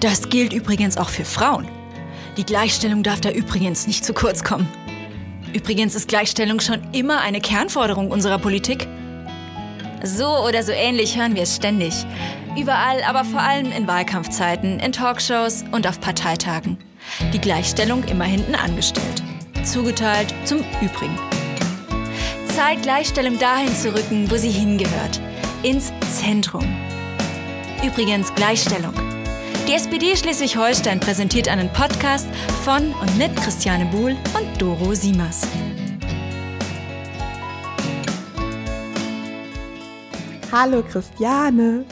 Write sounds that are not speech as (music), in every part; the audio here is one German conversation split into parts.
Das gilt übrigens auch für Frauen. Die Gleichstellung darf da übrigens nicht zu kurz kommen. Übrigens ist Gleichstellung schon immer eine Kernforderung unserer Politik. So oder so ähnlich hören wir es ständig. Überall, aber vor allem in Wahlkampfzeiten, in Talkshows und auf Parteitagen. Die Gleichstellung immer hinten angestellt. Zugeteilt zum Übrigen. Zeit, Gleichstellung dahin zu rücken, wo sie hingehört. Ins Zentrum. Übrigens Gleichstellung. Die SPD Schleswig-Holstein präsentiert einen Podcast von und mit Christiane Buhl und Doro Siemers. Hallo Christiane.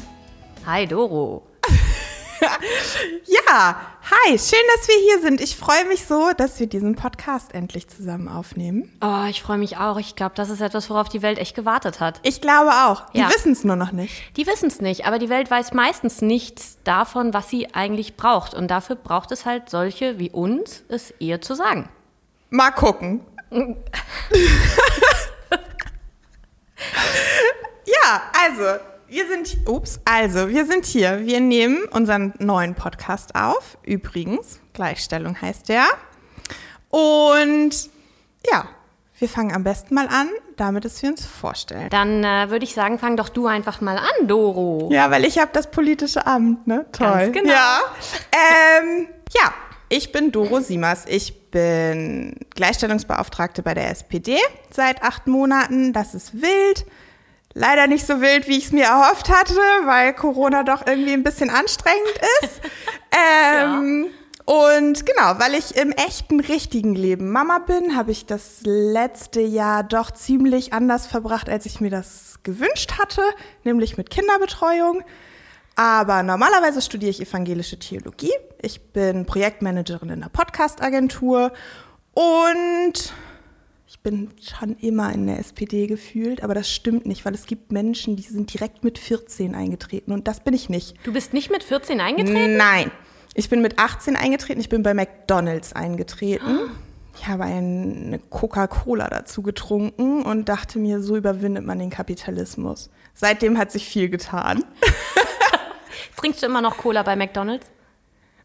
Hi Doro. (laughs) ja, hi, schön, dass wir hier sind. Ich freue mich so, dass wir diesen Podcast endlich zusammen aufnehmen. Oh, ich freue mich auch. Ich glaube, das ist etwas, worauf die Welt echt gewartet hat. Ich glaube auch. Die Ja. wissen es nur noch nicht. Die wissen es nicht, aber die Welt weiß meistens nichts davon, was sie eigentlich braucht. Und dafür braucht es halt solche wie uns, es ihr zu sagen. Mal gucken. (laughs) ja, also, wir sind, ups, also, wir sind hier. Wir nehmen unseren neuen Podcast auf. Übrigens, Gleichstellung heißt der. Und ja, wir fangen am besten mal an, damit es wir uns vorstellen. Dann äh, würde ich sagen, fang doch du einfach mal an, Doro. Ja, weil ich habe das politische Amt, ne? Toll. Ganz genau. Ja. Ähm, ja, ich bin Doro Siemers. Ich bin Gleichstellungsbeauftragte bei der SPD seit acht Monaten. Das ist wild. Leider nicht so wild, wie ich es mir erhofft hatte, weil Corona doch irgendwie ein bisschen anstrengend ist. (laughs) ähm, Und genau, weil ich im echten, richtigen Leben Mama bin, habe ich das letzte Jahr doch ziemlich anders verbracht, als ich mir das gewünscht hatte, nämlich mit Kinderbetreuung. Aber normalerweise studiere ich evangelische Theologie. Ich bin Projektmanagerin in einer Podcast-Agentur und ich bin schon immer in der SPD gefühlt, aber das stimmt nicht, weil es gibt Menschen, die sind direkt mit 14 eingetreten und das bin ich nicht. Du bist nicht mit 14 eingetreten? Nein. Ich bin mit 18 eingetreten, ich bin bei McDonalds eingetreten. Ich habe eine Coca-Cola dazu getrunken und dachte mir, so überwindet man den Kapitalismus. Seitdem hat sich viel getan. (laughs) Trinkst du immer noch Cola bei McDonalds?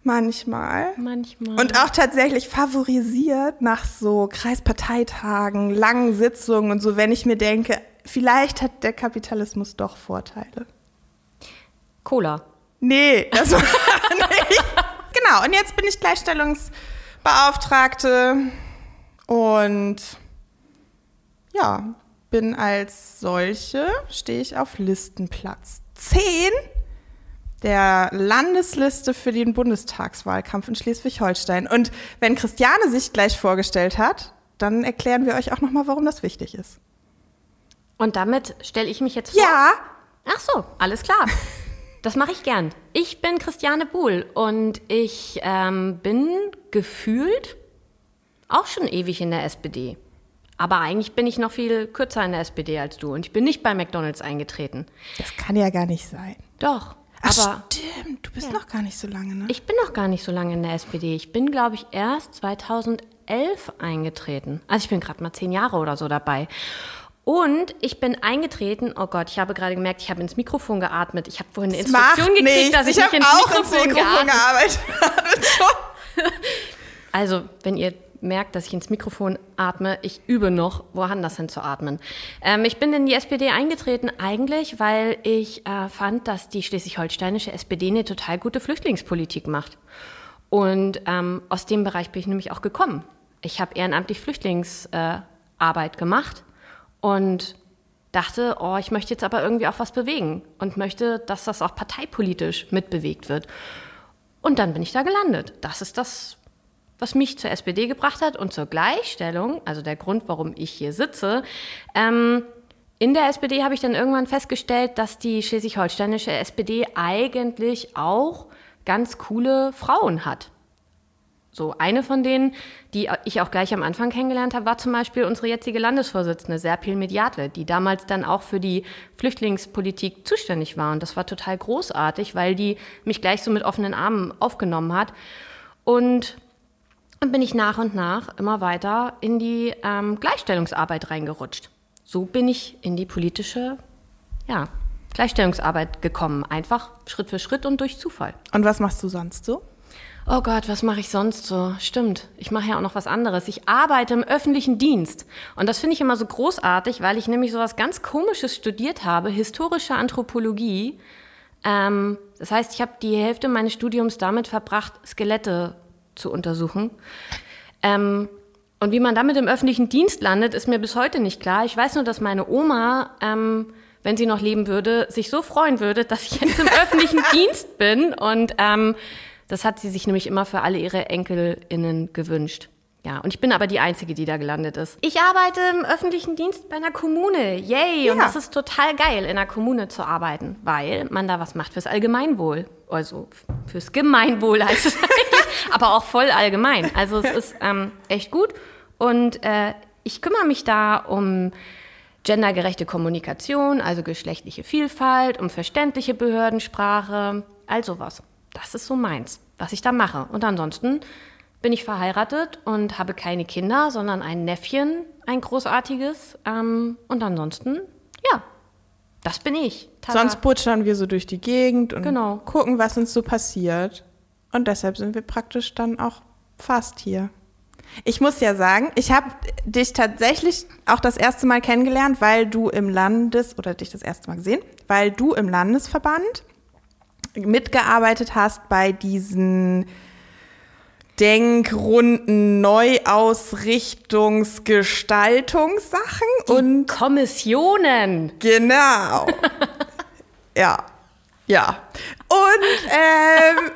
Manchmal. Manchmal. Und auch tatsächlich favorisiert nach so Kreisparteitagen, langen Sitzungen und so, wenn ich mir denke, vielleicht hat der Kapitalismus doch Vorteile. Cola. Nee, das war (laughs) nicht. Genau, und jetzt bin ich Gleichstellungsbeauftragte und ja, bin als solche, stehe ich auf Listenplatz 10 der Landesliste für den Bundestagswahlkampf in Schleswig-Holstein. Und wenn Christiane sich gleich vorgestellt hat, dann erklären wir euch auch nochmal, warum das wichtig ist. Und damit stelle ich mich jetzt vor. Ja, Ach so, alles klar. (laughs) Das mache ich gern. Ich bin Christiane Buhl und ich ähm, bin gefühlt auch schon ewig in der SPD. Aber eigentlich bin ich noch viel kürzer in der SPD als du und ich bin nicht bei McDonalds eingetreten. das kann ja gar nicht sein. Doch, Ach, aber stimmt, du bist noch gar nicht so lange, ne? ich bin noch gar nicht so lange in der SPD. Ich bin, glaube ich, erst 2011 eingetreten. Also ich bin gerade mal zehn Jahre oder so dabei. Und ich bin eingetreten, oh Gott, ich habe gerade gemerkt, ich habe ins Mikrofon geatmet. Ich habe vorhin eine Das Instruktion gekriegt, nichts. dass ich, hab nicht ins auch Mikrofon, ins Mikrofon geatmet gearbeitet. (laughs) Also, wenn ihr merkt, dass ich ins Mikrofon atme, ich übe noch, woanders hin zu atmen. Ähm, ich bin in die SPD eingetreten, eigentlich, weil ich äh, fand, dass die schleswig-holsteinische SPD eine total gute Flüchtlingspolitik macht. Und ähm, aus dem Bereich bin ich nämlich auch gekommen. Ich habe ehrenamtlich Flüchtlingsarbeit äh, gemacht und dachte, oh, ich möchte jetzt aber irgendwie auch was bewegen und möchte, dass das auch parteipolitisch mitbewegt wird. Und dann bin ich da gelandet. Das ist das, was mich zur SPD gebracht hat und zur Gleichstellung, also der Grund, warum ich hier sitze. Ähm, in der SPD habe ich dann irgendwann festgestellt, dass die schleswig-holsteinische SPD eigentlich auch ganz coole Frauen hat. So, eine von denen, die ich auch gleich am Anfang kennengelernt habe, war zum Beispiel unsere jetzige Landesvorsitzende, Serpil Mediatle, die damals dann auch für die Flüchtlingspolitik zuständig war. Und das war total großartig, weil die mich gleich so mit offenen Armen aufgenommen hat. Und dann bin ich nach und nach immer weiter in die ähm, Gleichstellungsarbeit reingerutscht. So bin ich in die politische ja, Gleichstellungsarbeit gekommen. Einfach Schritt für Schritt und durch Zufall. Und was machst du sonst so? Oh Gott, was mache ich sonst so? Stimmt, ich mache ja auch noch was anderes. Ich arbeite im öffentlichen Dienst. Und das finde ich immer so großartig, weil ich nämlich so was ganz Komisches studiert habe, historische Anthropologie. Ähm, das heißt, ich habe die Hälfte meines Studiums damit verbracht, Skelette zu untersuchen. Ähm, und wie man damit im öffentlichen Dienst landet, ist mir bis heute nicht klar. Ich weiß nur, dass meine Oma, ähm, wenn sie noch leben würde, sich so freuen würde, dass ich jetzt im (laughs) öffentlichen Dienst bin. Und ähm, das hat sie sich nämlich immer für alle ihre EnkelInnen gewünscht. Ja, und ich bin aber die Einzige, die da gelandet ist. Ich arbeite im öffentlichen Dienst bei einer Kommune. Yay! Ja. Und das ist total geil, in einer Kommune zu arbeiten, weil man da was macht fürs Allgemeinwohl. Also fürs Gemeinwohl heißt es (laughs) eigentlich, aber auch voll allgemein. Also es ist ähm, echt gut. Und äh, ich kümmere mich da um gendergerechte Kommunikation, also geschlechtliche Vielfalt, um verständliche Behördensprache, all sowas das ist so meins, was ich da mache. Und ansonsten bin ich verheiratet und habe keine Kinder, sondern ein Neffchen, ein großartiges. Ähm, und ansonsten, ja, das bin ich. Tada. Sonst putschern wir so durch die Gegend und genau. gucken, was uns so passiert. Und deshalb sind wir praktisch dann auch fast hier. Ich muss ja sagen, ich habe dich tatsächlich auch das erste Mal kennengelernt, weil du im Landes, oder dich das erste Mal gesehen, weil du im Landesverband mitgearbeitet hast bei diesen Denkrunden, Neuausrichtungsgestaltungssachen und Kommissionen. Genau. (laughs) ja. Ja. Und ähm,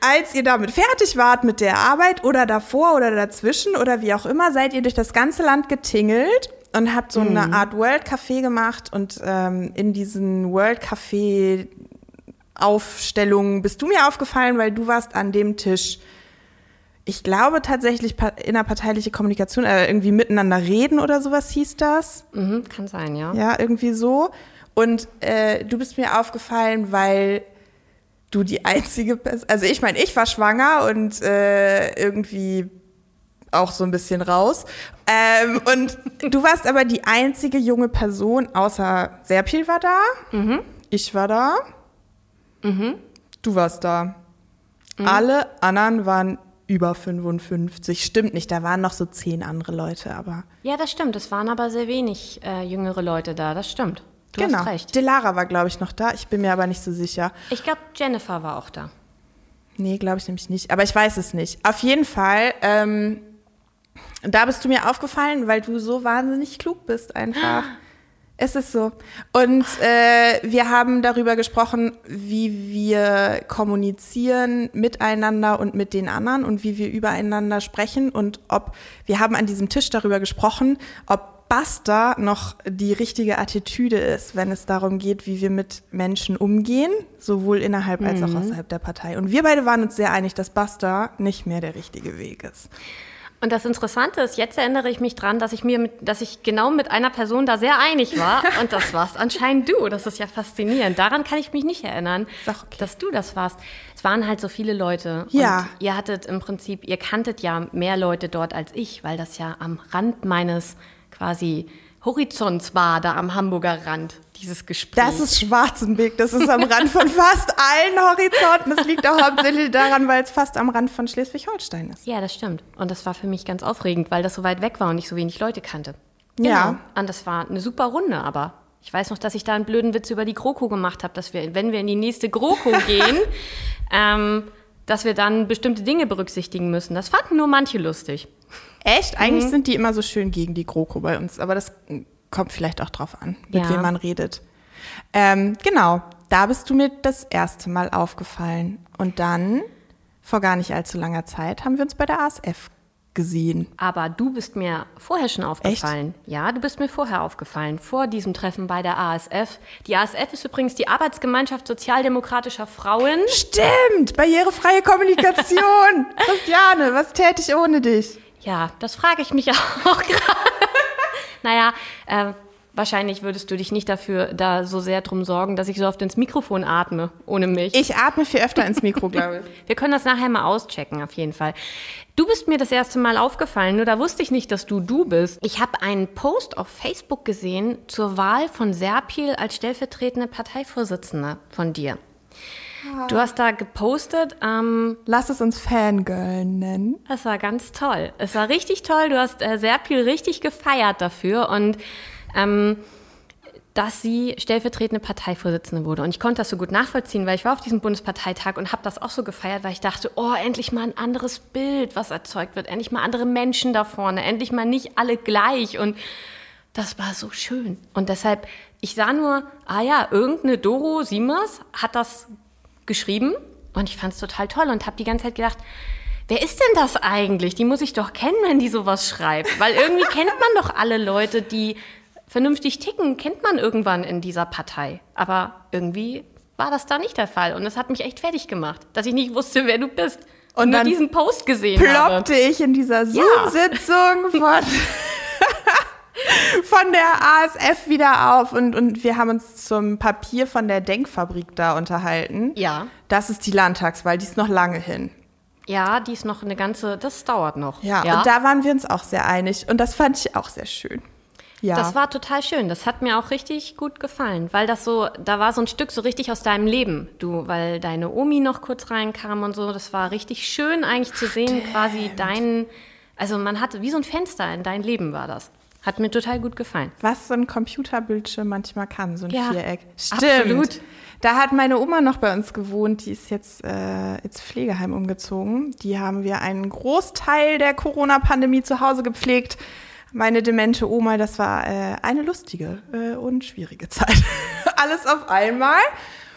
als ihr damit fertig wart mit der Arbeit oder davor oder dazwischen oder wie auch immer, seid ihr durch das ganze Land getingelt und habt so eine mhm. Art World Café gemacht und ähm, in diesen World Café Aufstellung bist du mir aufgefallen, weil du warst an dem Tisch. Ich glaube tatsächlich innerparteiliche Kommunikation, äh, irgendwie miteinander reden oder sowas hieß das. Mhm, kann sein, ja. Ja, irgendwie so. Und äh, du bist mir aufgefallen, weil du die einzige, also ich meine, ich war schwanger und äh, irgendwie auch so ein bisschen raus. Ähm, und du warst aber die einzige junge Person, außer Serpil war da, mhm. ich war da Mhm. Du warst da. Mhm. Alle anderen waren über 55. Stimmt nicht, da waren noch so zehn andere Leute, aber. Ja, das stimmt. Es waren aber sehr wenig äh, jüngere Leute da, das stimmt. Du genau. hast recht. Delara war, glaube ich, noch da. Ich bin mir aber nicht so sicher. Ich glaube, Jennifer war auch da. Nee, glaube ich nämlich nicht. Aber ich weiß es nicht. Auf jeden Fall, ähm, da bist du mir aufgefallen, weil du so wahnsinnig klug bist einfach. (gasps) Es ist so. Und äh, wir haben darüber gesprochen, wie wir kommunizieren miteinander und mit den anderen und wie wir übereinander sprechen und ob wir haben an diesem Tisch darüber gesprochen, ob Basta noch die richtige Attitüde ist, wenn es darum geht, wie wir mit Menschen umgehen, sowohl innerhalb als auch mhm. außerhalb der Partei. Und wir beide waren uns sehr einig, dass Basta nicht mehr der richtige Weg ist. Und das Interessante ist, jetzt erinnere ich mich dran, dass ich mir, mit, dass ich genau mit einer Person da sehr einig war. (laughs) Und das warst anscheinend du. Das ist ja faszinierend. Daran kann ich mich nicht erinnern, okay. dass du das warst. Es waren halt so viele Leute. Ja. Und ihr hattet im Prinzip, ihr kanntet ja mehr Leute dort als ich, weil das ja am Rand meines quasi Horizonts war, da am Hamburger Rand, dieses Gespräch. Das ist Schwarzenbeck, das ist am Rand von (laughs) fast allen Horizonten. Das liegt auch hauptsächlich daran, weil es fast am Rand von Schleswig-Holstein ist. Ja, das stimmt. Und das war für mich ganz aufregend, weil das so weit weg war und ich so wenig Leute kannte. Genau. Ja. Und das war eine super Runde, aber ich weiß noch, dass ich da einen blöden Witz über die GroKo gemacht habe, dass wir, wenn wir in die nächste GroKo (laughs) gehen, ähm, dass wir dann bestimmte Dinge berücksichtigen müssen. Das fanden nur manche lustig. Echt? Eigentlich mhm. sind die immer so schön gegen die GroKo bei uns, aber das kommt vielleicht auch drauf an, mit ja. wem man redet. Ähm, genau, da bist du mir das erste Mal aufgefallen. Und dann, vor gar nicht allzu langer Zeit, haben wir uns bei der ASF gesehen. Aber du bist mir vorher schon aufgefallen. Echt? Ja, du bist mir vorher aufgefallen, vor diesem Treffen bei der ASF. Die ASF ist übrigens die Arbeitsgemeinschaft sozialdemokratischer Frauen. Stimmt, barrierefreie Kommunikation. (laughs) Christiane, was täte ich ohne dich? Ja, das frage ich mich (laughs) auch gerade. naja, äh, wahrscheinlich würdest du dich nicht dafür da so sehr drum sorgen, dass ich so oft ins Mikrofon atme, ohne mich. Ich atme viel öfter ins Mikro, glaube ich. (laughs) Wir können das nachher mal auschecken, auf jeden Fall. Du bist mir das erste Mal aufgefallen, nur da wusste ich nicht, dass du du bist. Ich habe einen Post auf Facebook gesehen zur Wahl von Serpil als stellvertretende Parteivorsitzende von dir. Du hast da gepostet, ähm, Lass es uns Fangirl nennen. das war ganz toll. Es war richtig toll. Du hast äh, Serpil richtig gefeiert dafür und ähm, dass sie stellvertretende Parteivorsitzende wurde. Und ich konnte das so gut nachvollziehen, weil ich war auf diesem Bundesparteitag und habe das auch so gefeiert, weil ich dachte, oh, endlich mal ein anderes Bild, was erzeugt wird. Endlich mal andere Menschen da vorne. Endlich mal nicht alle gleich. Und das war so schön. Und deshalb, ich sah nur, ah ja, irgendeine Doro Siemers hat das geschrieben und ich fand es total toll und habe die ganze Zeit gedacht, wer ist denn das eigentlich? Die muss ich doch kennen, wenn die sowas schreibt. Weil irgendwie (laughs) kennt man doch alle Leute, die vernünftig ticken, kennt man irgendwann in dieser Partei. Aber irgendwie war das da nicht der Fall. Und das hat mich echt fertig gemacht, dass ich nicht wusste, wer du bist. Und, Und nur diesen Post gesehen habe. Ploppte ich in dieser Zoom-Sitzung von, (laughs) von der ASF wieder auf und, und wir haben uns zum Papier von der Denkfabrik da unterhalten. Ja. Das ist die Landtagswahl, die ist noch lange hin. Ja, die ist noch eine ganze, das dauert noch. Ja, und da waren wir uns auch sehr einig und das fand ich auch sehr schön. Ja. Das war total schön. Das hat mir auch richtig gut gefallen, weil das so, da war so ein Stück so richtig aus deinem Leben. Du, weil deine Omi noch kurz reinkam und so. Das war richtig schön eigentlich zu sehen, quasi dein, also man hatte wie so ein Fenster in dein Leben war das. Hat mir total gut gefallen. Was so ein Computerbildschirm manchmal kann, so ein Ja, Viereck. Stimmt. absolut. Da hat meine Oma noch bei uns gewohnt, die ist jetzt äh, ins Pflegeheim umgezogen. Die haben wir einen Großteil der Corona-Pandemie zu Hause gepflegt. Meine demente Oma, das war äh, eine lustige äh, und schwierige (laughs) Zeit. Alles auf einmal.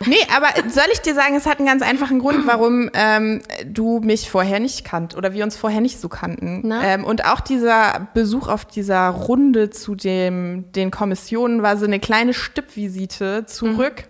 Nee, aber soll ich dir sagen, es hat einen ganz einfachen Grund, (clears throat) warum ähm, du mich vorher nicht kannt oder wir uns vorher nicht so kannten. Ähm, und auch dieser Besuch auf dieser Runde zu dem, den Kommissionen war so eine kleine Stippvisite zurück.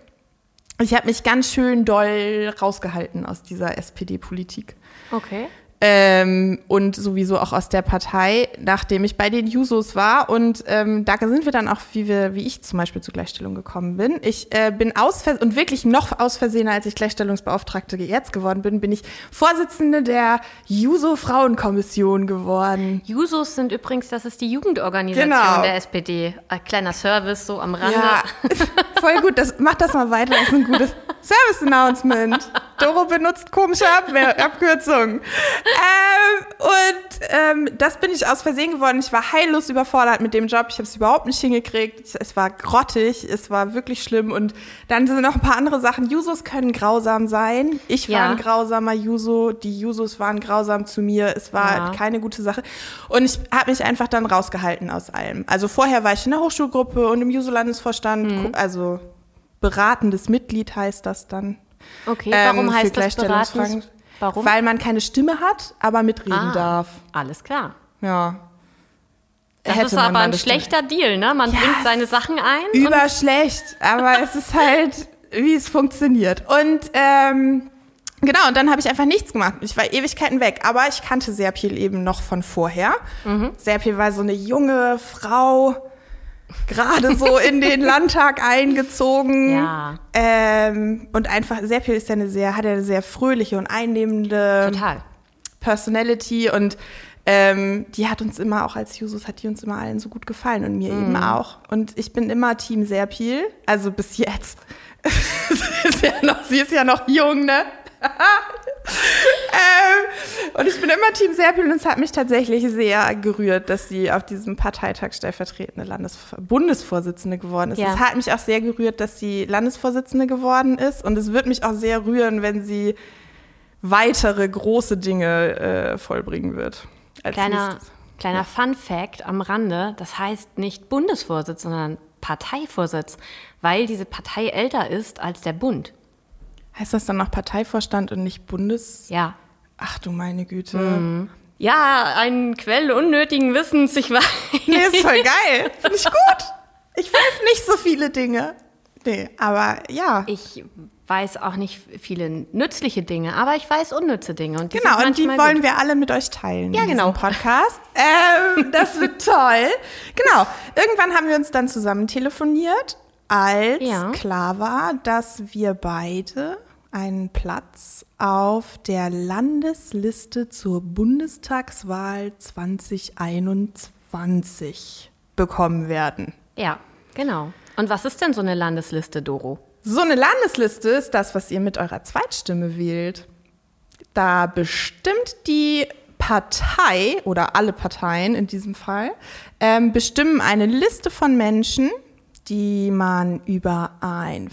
Ich habe mich ganz schön doll rausgehalten aus dieser SPD-Politik. Okay. Ähm, und sowieso auch aus der Partei, nachdem ich bei den Jusos war. Und ähm, da sind wir dann auch, wie, wir, wie ich zum Beispiel zur Gleichstellung gekommen bin. Ich äh, bin aus und wirklich noch aus Versehen, als ich Gleichstellungsbeauftragte jetzt geworden bin, bin ich Vorsitzende der Juso-Frauenkommission geworden. Jusos sind übrigens, das ist die Jugendorganisation Genau. der SPD. Ein kleiner Service so am Rande. Ja, (laughs) voll gut. Das, mach das mal weiter. Das ist ein gutes Service-Announcement. Doro benutzt komische Ab Abkürzungen. Ähm, und ähm, das bin ich aus Versehen geworden. Ich war heillos überfordert mit dem Job. Ich habe es überhaupt nicht hingekriegt. Es war grottig. Es war wirklich schlimm. Und dann sind noch ein paar andere Sachen. Jusos können grausam sein. Ich war Ja. ein grausamer Juso. Die Jusos waren grausam zu mir. Es war Ja. keine gute Sache. Und ich habe mich einfach dann rausgehalten aus allem. Also vorher war ich in der Hochschulgruppe und im Juso-Landesvorstand, Mhm. also beratendes Mitglied heißt das dann. Okay, ähm, warum für heißt das beratendes? Warum? Weil man keine Stimme hat, aber mitreden Ah, darf. Alles klar. Ja. Das Hätte ist aber ein eine Stimme. schlechter Deal, ne? Man Ja, bringt seine Sachen ein. Überschlecht, aber es ist halt, wie es funktioniert. Und ähm, genau, und dann habe ich einfach nichts gemacht. Ich war Ewigkeiten weg, aber ich kannte Serpil eben noch von vorher. Mhm. Serpil war so eine junge Frau, gerade so in den Landtag eingezogen. Ja. Ähm, und einfach, Serpil ist ja eine sehr, hat ja eine sehr fröhliche und einnehmende Total. Personality und ähm, die hat uns immer, auch als Jusos, hat die uns immer allen so gut gefallen und mir eben auch. Und ich bin immer Team Serpil, also bis jetzt. (laughs) sie, ist ja noch, sie ist ja noch jung, ne? (laughs) ähm, und ich bin immer Team Serpil und es hat mich tatsächlich sehr gerührt, dass sie auf diesem Parteitag stellvertretende Landes Bundesvorsitzende geworden ist. Ja. Es hat mich auch sehr gerührt, dass sie Landesvorsitzende geworden ist und es wird mich auch sehr rühren, wenn sie weitere große Dinge äh, vollbringen wird. Kleiner, kleiner Fun Fact am Rande, das heißt nicht Bundesvorsitz, sondern Parteivorsitz, weil diese Partei älter ist als der Bund. Heißt das dann noch Parteivorstand und nicht Bundes? Ja. Ach du meine Güte. Ja, ein Quell unnötigen Wissens, ich weiß. (laughs) Nee, ist voll geil. Finde ich gut. Ich weiß nicht so viele Dinge. Nee, aber ja. Ich weiß auch nicht viele nützliche Dinge, aber ich weiß unnütze Dinge. Und die Genau, und die wollen gut. wir alle mit euch teilen. Ja, genau. Podcast. Ähm, das wird (laughs) toll. Genau. Irgendwann haben wir uns dann zusammen telefoniert, als Ja. klar war, dass wir beide einen Platz auf der Landesliste zur Bundestagswahl 2021 bekommen werden. Ja, genau. Und was ist denn so eine Landesliste, Doro? So eine Landesliste ist das, was ihr mit eurer Zweitstimme wählt. Da bestimmt die Partei oder alle Parteien in diesem Fall ähm, bestimmen eine Liste von Menschen, die man über ein,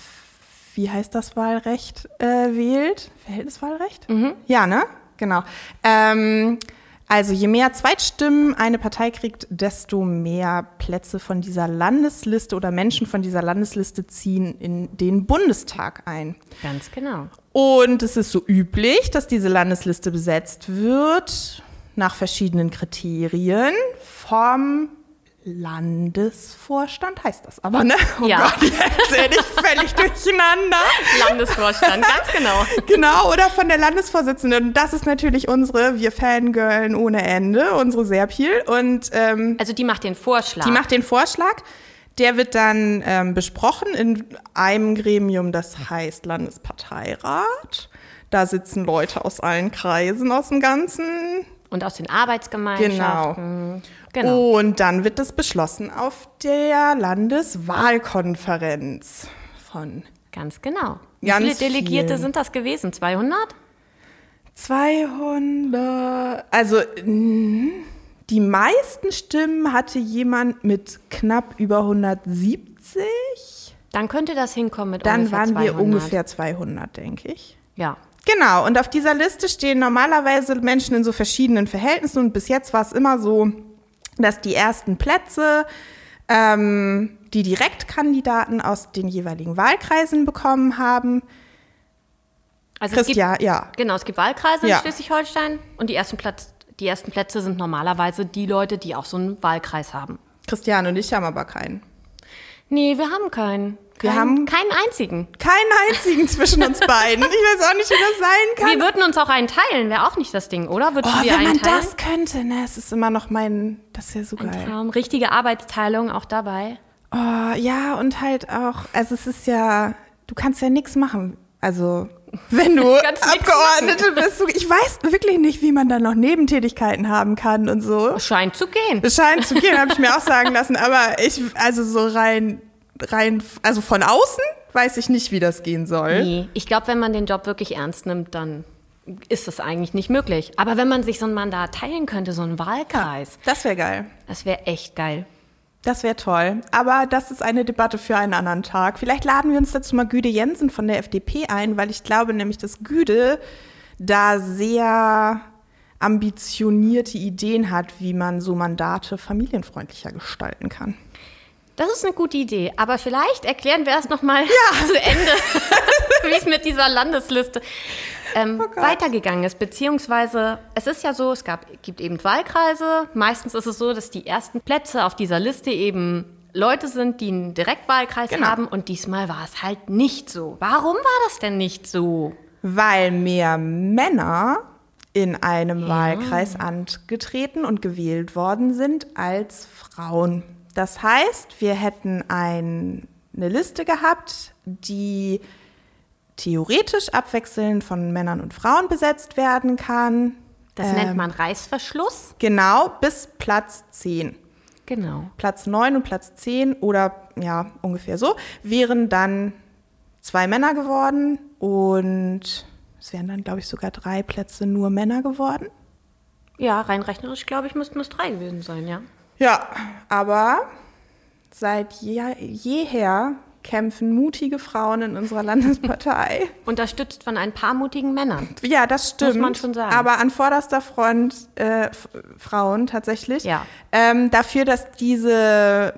wie heißt das Wahlrecht äh, wählt? Verhältniswahlrecht? Ja, ne? Genau. Ähm, also je mehr Zweitstimmen eine Partei kriegt, desto mehr Plätze von dieser Landesliste oder Menschen von dieser Landesliste ziehen in den Bundestag ein. Ganz genau. Und es ist so üblich, dass diese Landesliste besetzt wird nach verschiedenen Kriterien vom Landesvorstand, heißt das aber, ne? Oh Ja. Gott, jetzt erzähl ich völlig (laughs) durcheinander. Landesvorstand, ganz genau. (laughs) Genau, oder von der Landesvorsitzenden. Und das ist natürlich unsere, wir Fangirlen ohne Ende, unsere Serpil. Und ähm, Also die macht den Vorschlag. die macht den Vorschlag. Der wird dann ähm, besprochen in einem Gremium, das heißt Landesparteirat. Da sitzen Leute aus allen Kreisen aus dem Ganzen. und aus den Arbeitsgemeinschaften. Genau. Oh. Und dann wird das beschlossen auf der Landeswahlkonferenz von Ganz genau. Wie Ganz viele Delegierte vielen. sind das gewesen? 200? 200. Also mm, die meisten Stimmen hatte jemand mit knapp über 170. Dann könnte das hinkommen mit Dann ungefähr waren 200. wir ungefähr 200, denke ich. Ja. Genau, und auf dieser Liste stehen normalerweise Menschen in so verschiedenen Verhältnissen und bis jetzt war es immer so, dass die ersten Plätze ähm, die Direktkandidaten aus den jeweiligen Wahlkreisen bekommen haben. Also es gibt, Christian, ja. genau, es gibt Wahlkreise in Ja. Schleswig-Holstein und die ersten, Platz, die ersten Plätze sind normalerweise die Leute, die auch so einen Wahlkreis haben. Christian und ich haben aber keinen. Nee, wir haben keinen. Wir Kein- haben- keinen einzigen. Keinen einzigen zwischen uns beiden. Ich weiß auch nicht, wie das sein kann. Wir würden uns auch einen teilen, wäre auch nicht das Ding, oder? Würdest Oh, wenn man teilen? das könnte, ne? Es ist immer noch mein, das ist ja so Ein geil. Traum. Richtige Arbeitsteilung auch dabei. Oh, ja, und halt auch, also es ist ja, du kannst ja nichts machen. Also, wenn du (laughs) Abgeordnete bist, ich weiß wirklich nicht, wie man dann noch Nebentätigkeiten haben kann und so. Scheint zu gehen. Es scheint zu gehen, habe ich mir auch sagen lassen, aber ich, also so rein, rein, also von außen weiß ich nicht, wie das gehen soll. Nee, ich glaube, wenn man den Job wirklich ernst nimmt, dann ist das eigentlich nicht möglich. Aber wenn man sich so ein Mandat teilen könnte, so einen Wahlkreis, Das wäre geil. das wäre echt geil. Das wäre toll. Aber das ist eine Debatte für einen anderen Tag. Vielleicht laden wir uns dazu mal Güde Jensen von der FDP ein, weil ich glaube nämlich, dass Güde da sehr ambitionierte Ideen hat, wie man so Mandate familienfreundlicher gestalten kann. Das ist eine gute Idee, aber vielleicht erklären wir erst noch mal (laughs) zu Ende, (laughs) wie es mit dieser Landesliste ähm, weitergegangen ist. Beziehungsweise, es ist ja so, es gab, gibt eben Wahlkreise. Meistens ist es so, dass die ersten Plätze auf dieser Liste eben Leute sind, die einen Direktwahlkreis Genau. haben. Und diesmal war es halt nicht so. Warum war das denn nicht so? Weil mehr Männer in einem Wahlkreis angetreten und gewählt worden sind als Frauen. Das heißt, wir hätten ein, eine Liste gehabt, die theoretisch abwechselnd von Männern und Frauen besetzt werden kann. Das nennt man Reißverschluss. Genau, bis Platz 10. Genau. Platz 9 und Platz 10 oder ja, ungefähr so, wären dann zwei Männer geworden und es wären dann, glaube ich, sogar drei Plätze nur Männer geworden. Ja, rein rechnerisch, glaube ich, müssten es drei gewesen sein, ja. Ja, aber seit je, jeher kämpfen mutige Frauen in unserer Landespartei. (laughs) Unterstützt von ein paar mutigen Männern. Ja, das stimmt. man schon sagen. Aber an vorderster Front äh, Frauen tatsächlich. Ja. Ähm, dafür, dass diese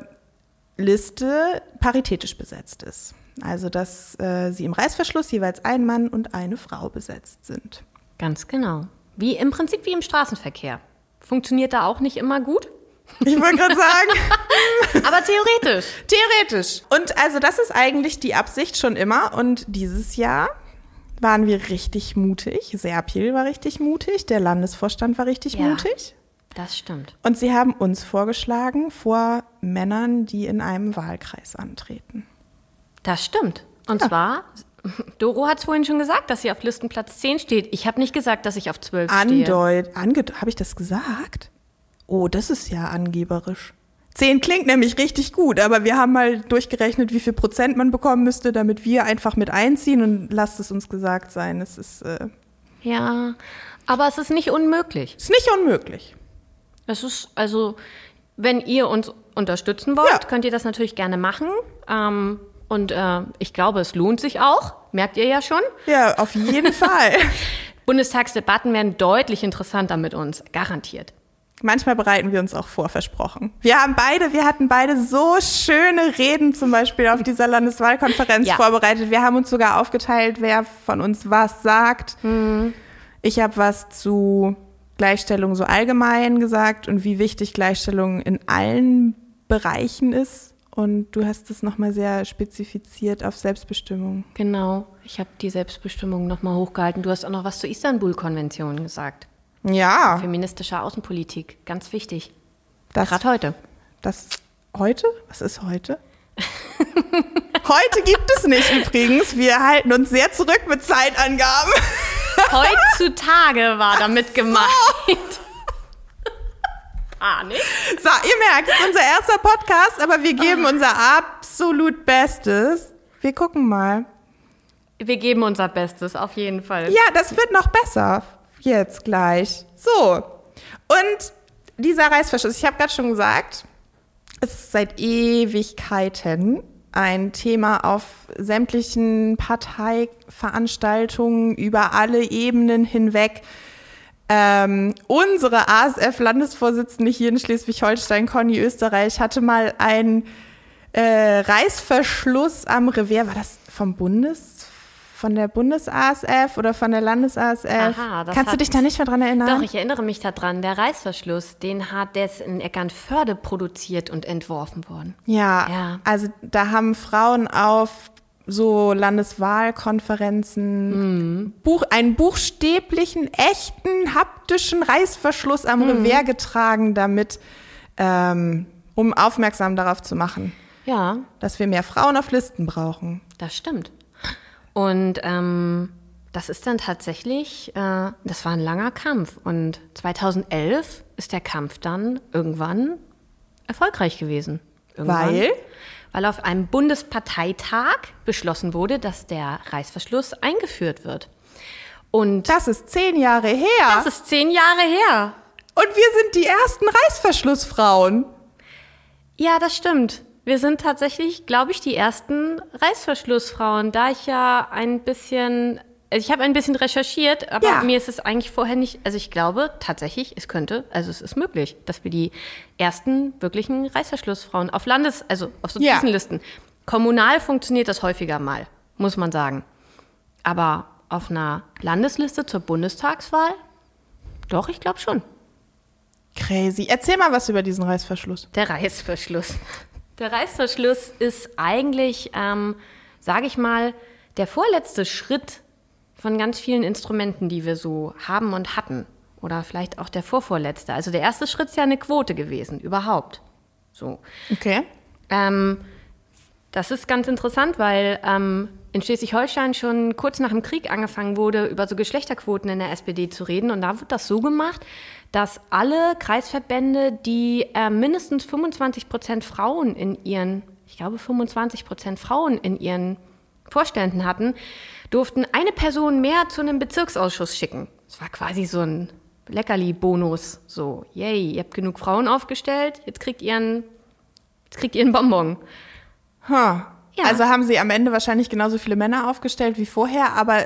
Liste paritätisch besetzt ist. Also, dass äh, sie im Reißverschluss jeweils ein Mann und eine Frau besetzt sind. Ganz genau. Wie im Prinzip wie im Straßenverkehr. Funktioniert da auch nicht immer gut. Ich wollte gerade sagen. (laughs) Aber theoretisch. Theoretisch. Und also das ist eigentlich die Absicht schon immer. Und dieses Jahr waren wir richtig mutig. Serpil war richtig mutig. Der Landesvorstand war richtig Ja. mutig. Das stimmt. Und sie haben uns vorgeschlagen vor Männern, die in einem Wahlkreis antreten. Das stimmt. Und zwar, Doro hat es vorhin schon gesagt, dass sie auf Listenplatz 10 steht. Ich habe nicht gesagt, dass ich auf 12 stehe. Andeut, habe ich das gesagt? Oh, das ist ja angeberisch. Zehn klingt nämlich richtig gut, aber wir haben mal durchgerechnet, wie viel Prozent man bekommen müsste, damit wir einfach mit einziehen und lasst es uns gesagt sein. Es ist, äh, Ja, aber es ist nicht unmöglich. ist nicht unmöglich. Es ist, also, wenn ihr uns unterstützen wollt, Ja. könnt ihr das natürlich gerne machen. Ähm, und äh, ich glaube, es lohnt sich auch. Merkt ihr ja schon. Ja, auf jeden (laughs) Fall. Bundestagsdebatten werden deutlich interessanter mit uns, garantiert. Manchmal bereiten wir uns auch vor, versprochen. Wir haben beide, wir hatten beide so schöne Reden zum Beispiel auf dieser Landeswahlkonferenz Ja. vorbereitet. Wir haben uns sogar aufgeteilt, wer von uns was sagt. Ich habe was zu Gleichstellung so allgemein gesagt und wie wichtig Gleichstellung in allen Bereichen ist. Und du hast es nochmal sehr spezifiziert auf Selbstbestimmung. Genau. Ich habe die Selbstbestimmung nochmal hochgehalten. Du hast auch noch was zur Istanbul-Konvention gesagt. Ja, Feministische Außenpolitik. Ganz wichtig. das, Gerade heute. das heute? Was ist heute? (laughs) heute gibt es nicht übrigens. Wir halten uns sehr zurück mit Zeitangaben. (laughs) Heutzutage war damit gemeint. (laughs) Panik. So, ihr merkt, es ist unser erster Podcast, aber wir geben unser absolut Bestes. Wir gucken mal. Wir geben unser Bestes, auf jeden Fall. Ja, das wird noch besser. Jetzt gleich. So. Und dieser Reißverschluss, ich habe gerade schon gesagt, es ist seit Ewigkeiten ein Thema auf sämtlichen Parteiveranstaltungen über alle Ebenen hinweg. Ähm, unsere ASF-Landesvorsitzende hier in Schleswig-Holstein, Conny Österreich, hatte mal einen äh, Reißverschluss am Revier. War das vom Bundes, von der Bundes-ASF oder von der Landes-ASF? Aha, das Kannst du dich da nicht mehr dran erinnern? Doch, ich erinnere mich daran. Der Reißverschluss, den hat des in Eckernförde produziert und entworfen worden. Ja, Ja. also da haben Frauen auf so Landeswahlkonferenzen Mhm. Buch, einen buchstäblichen, echten, haptischen Reißverschluss am Mhm. Revers getragen, damit, ähm, um aufmerksam darauf zu machen, Ja, dass wir mehr Frauen auf Listen brauchen. das stimmt. Und ähm, das ist dann tatsächlich, äh, das war ein langer Kampf. Und 2011 ist der Kampf dann irgendwann erfolgreich gewesen. Irgendwann. Weil? Weil auf einem Bundesparteitag beschlossen wurde, dass der Reißverschluss eingeführt wird. Und Das ist zehn Jahre her. das ist zehn Jahre her. Und wir sind die ersten Reißverschlussfrauen. Ja, das stimmt. Wir sind tatsächlich, glaube ich, die ersten Reißverschlussfrauen, da ich ja ein bisschen, also ich habe ein bisschen recherchiert, aber Ja. mir ist es eigentlich vorher nicht, also ich glaube tatsächlich, es könnte, also es ist möglich, dass wir die ersten wirklichen Reißverschlussfrauen auf Landes, also auf so Ja. Listenlisten. Kommunal funktioniert das häufiger mal, muss man sagen. Aber auf einer Landesliste zur Bundestagswahl? Doch, ich glaube schon. Crazy. Erzähl mal was über diesen Reißverschluss. Der Reißverschluss. Der Reißverschluss ist eigentlich, ähm, sage ich mal, der vorletzte Schritt von ganz vielen Instrumenten, die wir so haben und hatten. Oder vielleicht auch der vorvorletzte. Also der erste Schritt ist ja eine Quote gewesen, überhaupt. So. Okay. Ähm, das ist ganz interessant, weil ähm, in Schleswig-Holstein schon kurz nach dem Krieg angefangen wurde, über so Geschlechterquoten in der SPD zu reden. Und da wird das so gemacht, dass alle Kreisverbände, die äh, mindestens 25 Prozent Frauen in ihren, ich glaube 25 Prozent Frauen in ihren Vorständen hatten, durften eine Person mehr zu einem Bezirksausschuss schicken. Es war quasi so ein Leckerli-Bonus. So, yay, ihr habt genug Frauen aufgestellt, jetzt kriegt ihr einen, jetzt kriegt ihr einen Bonbon. Huh. Ja. Also haben sie am Ende wahrscheinlich genauso viele Männer aufgestellt wie vorher, aber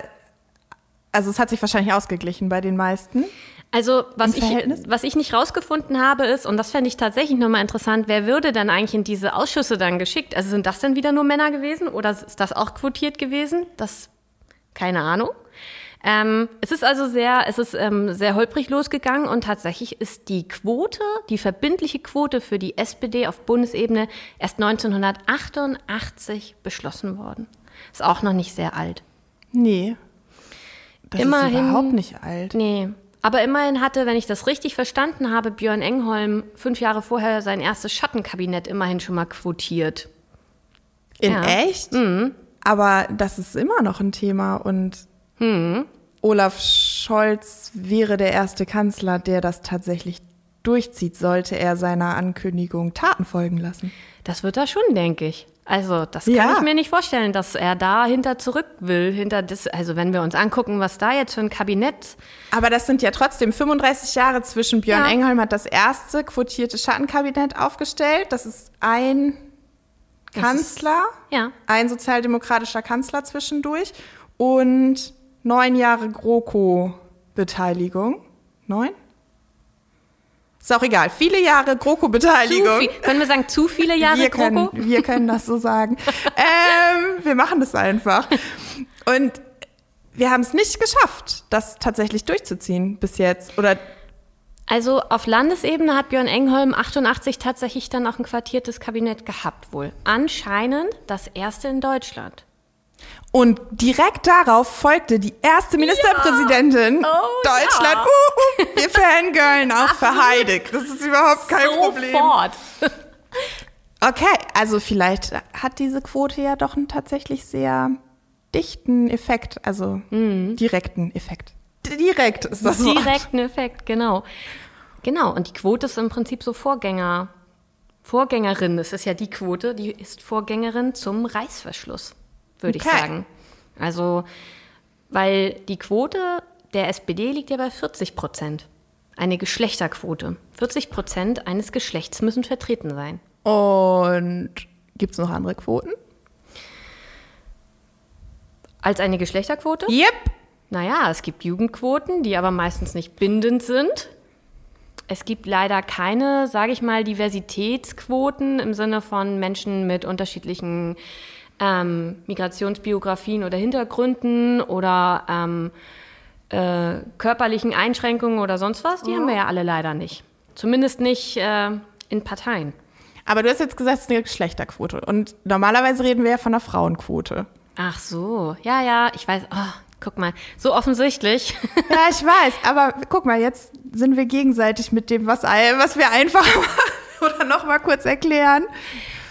also es hat sich wahrscheinlich ausgeglichen bei den meisten. Also, was ich, was ich nicht rausgefunden habe, ist, und das fände ich tatsächlich nochmal interessant, wer würde dann eigentlich in diese Ausschüsse dann geschickt? Also sind das dann wieder nur Männer gewesen oder ist das auch quotiert gewesen? Das, keine Ahnung. Ähm, es ist also sehr, es ist ähm, sehr holprig losgegangen und tatsächlich ist die Quote, die verbindliche Quote für die SPD auf Bundesebene erst 1988 beschlossen worden. Ist auch noch nicht sehr alt. Nee. Das Immerhin- ist überhaupt nicht alt. Nee. Aber immerhin hatte, wenn ich das richtig verstanden habe, Björn Engholm fünf Jahre vorher sein erstes Schattenkabinett immerhin schon mal quotiert. In Ja. echt? Aber das ist immer noch ein Thema und Olaf Scholz wäre der erste Kanzler, der das tatsächlich durchzieht, sollte er seiner Ankündigung Taten folgen lassen. Das wird er schon, denke ich. Also, das kann Ja. ich mir nicht vorstellen, dass er dahinter zurück will. Hinter das, also, wenn wir uns angucken, was da jetzt für ein Kabinett. Aber das sind ja trotzdem 35 Jahre zwischen Björn Ja. Engholm hat das erste quotierte Schattenkabinett aufgestellt. Das ist ein Kanzler, Ja. ein sozialdemokratischer Kanzler zwischendurch und neun Jahre GroKo-Beteiligung. Neun? Ist auch egal. Viele Jahre GroKo-Beteiligung. viel, können wir sagen, zu viele Jahre wir können, GroKo? wir können das so sagen. (laughs) ähm, wir machen das einfach. Und wir haben es nicht geschafft, das tatsächlich durchzuziehen bis jetzt. Oder Also, auf Landesebene hat Björn Engholm 88 tatsächlich dann auch ein quartiertes Kabinett gehabt, wohl. Anscheinend das erste in Deutschland. Und direkt darauf folgte die erste Ministerpräsidentin Oh, Deutschland. ja. Uh, uh, wir fangirlen auch für (laughs) Heidek. Das ist überhaupt kein Problem. Sofort. (laughs) Okay, also vielleicht hat diese Quote ja doch einen tatsächlich sehr dichten Effekt, also direkten Effekt. Direkt ist das Wort. Direkten Effekt, genau. Genau, und die Quote ist im Prinzip so Vorgänger. Vorgängerin, das ist ja die Quote, die ist Vorgängerin zum Reißverschluss, würde ich Okay. sagen. Also, weil die Quote der SPD liegt ja bei 40 Prozent. Eine Geschlechterquote. 40 Prozent eines Geschlechts müssen vertreten sein. Und gibt es noch andere Quoten? Als eine Geschlechterquote? Yep. Naja, es gibt Jugendquoten, die aber meistens nicht bindend sind. Es gibt leider keine, sage ich mal, Diversitätsquoten im Sinne von Menschen mit unterschiedlichen ähm, Migrationsbiografien oder Hintergründen oder ähm, äh, körperlichen Einschränkungen oder sonst was. Die haben wir ja alle leider nicht. Zumindest nicht äh, in Parteien. Aber du hast jetzt gesagt, es ist eine Geschlechterquote. Und normalerweise reden wir ja von einer Frauenquote. Ach so, ja, ja, ich weiß. Oh, guck mal, so offensichtlich. (laughs) Ja, ich weiß, aber guck mal, jetzt sind wir gegenseitig mit dem, was, was wir einfach. (laughs) Oder noch mal kurz erklären.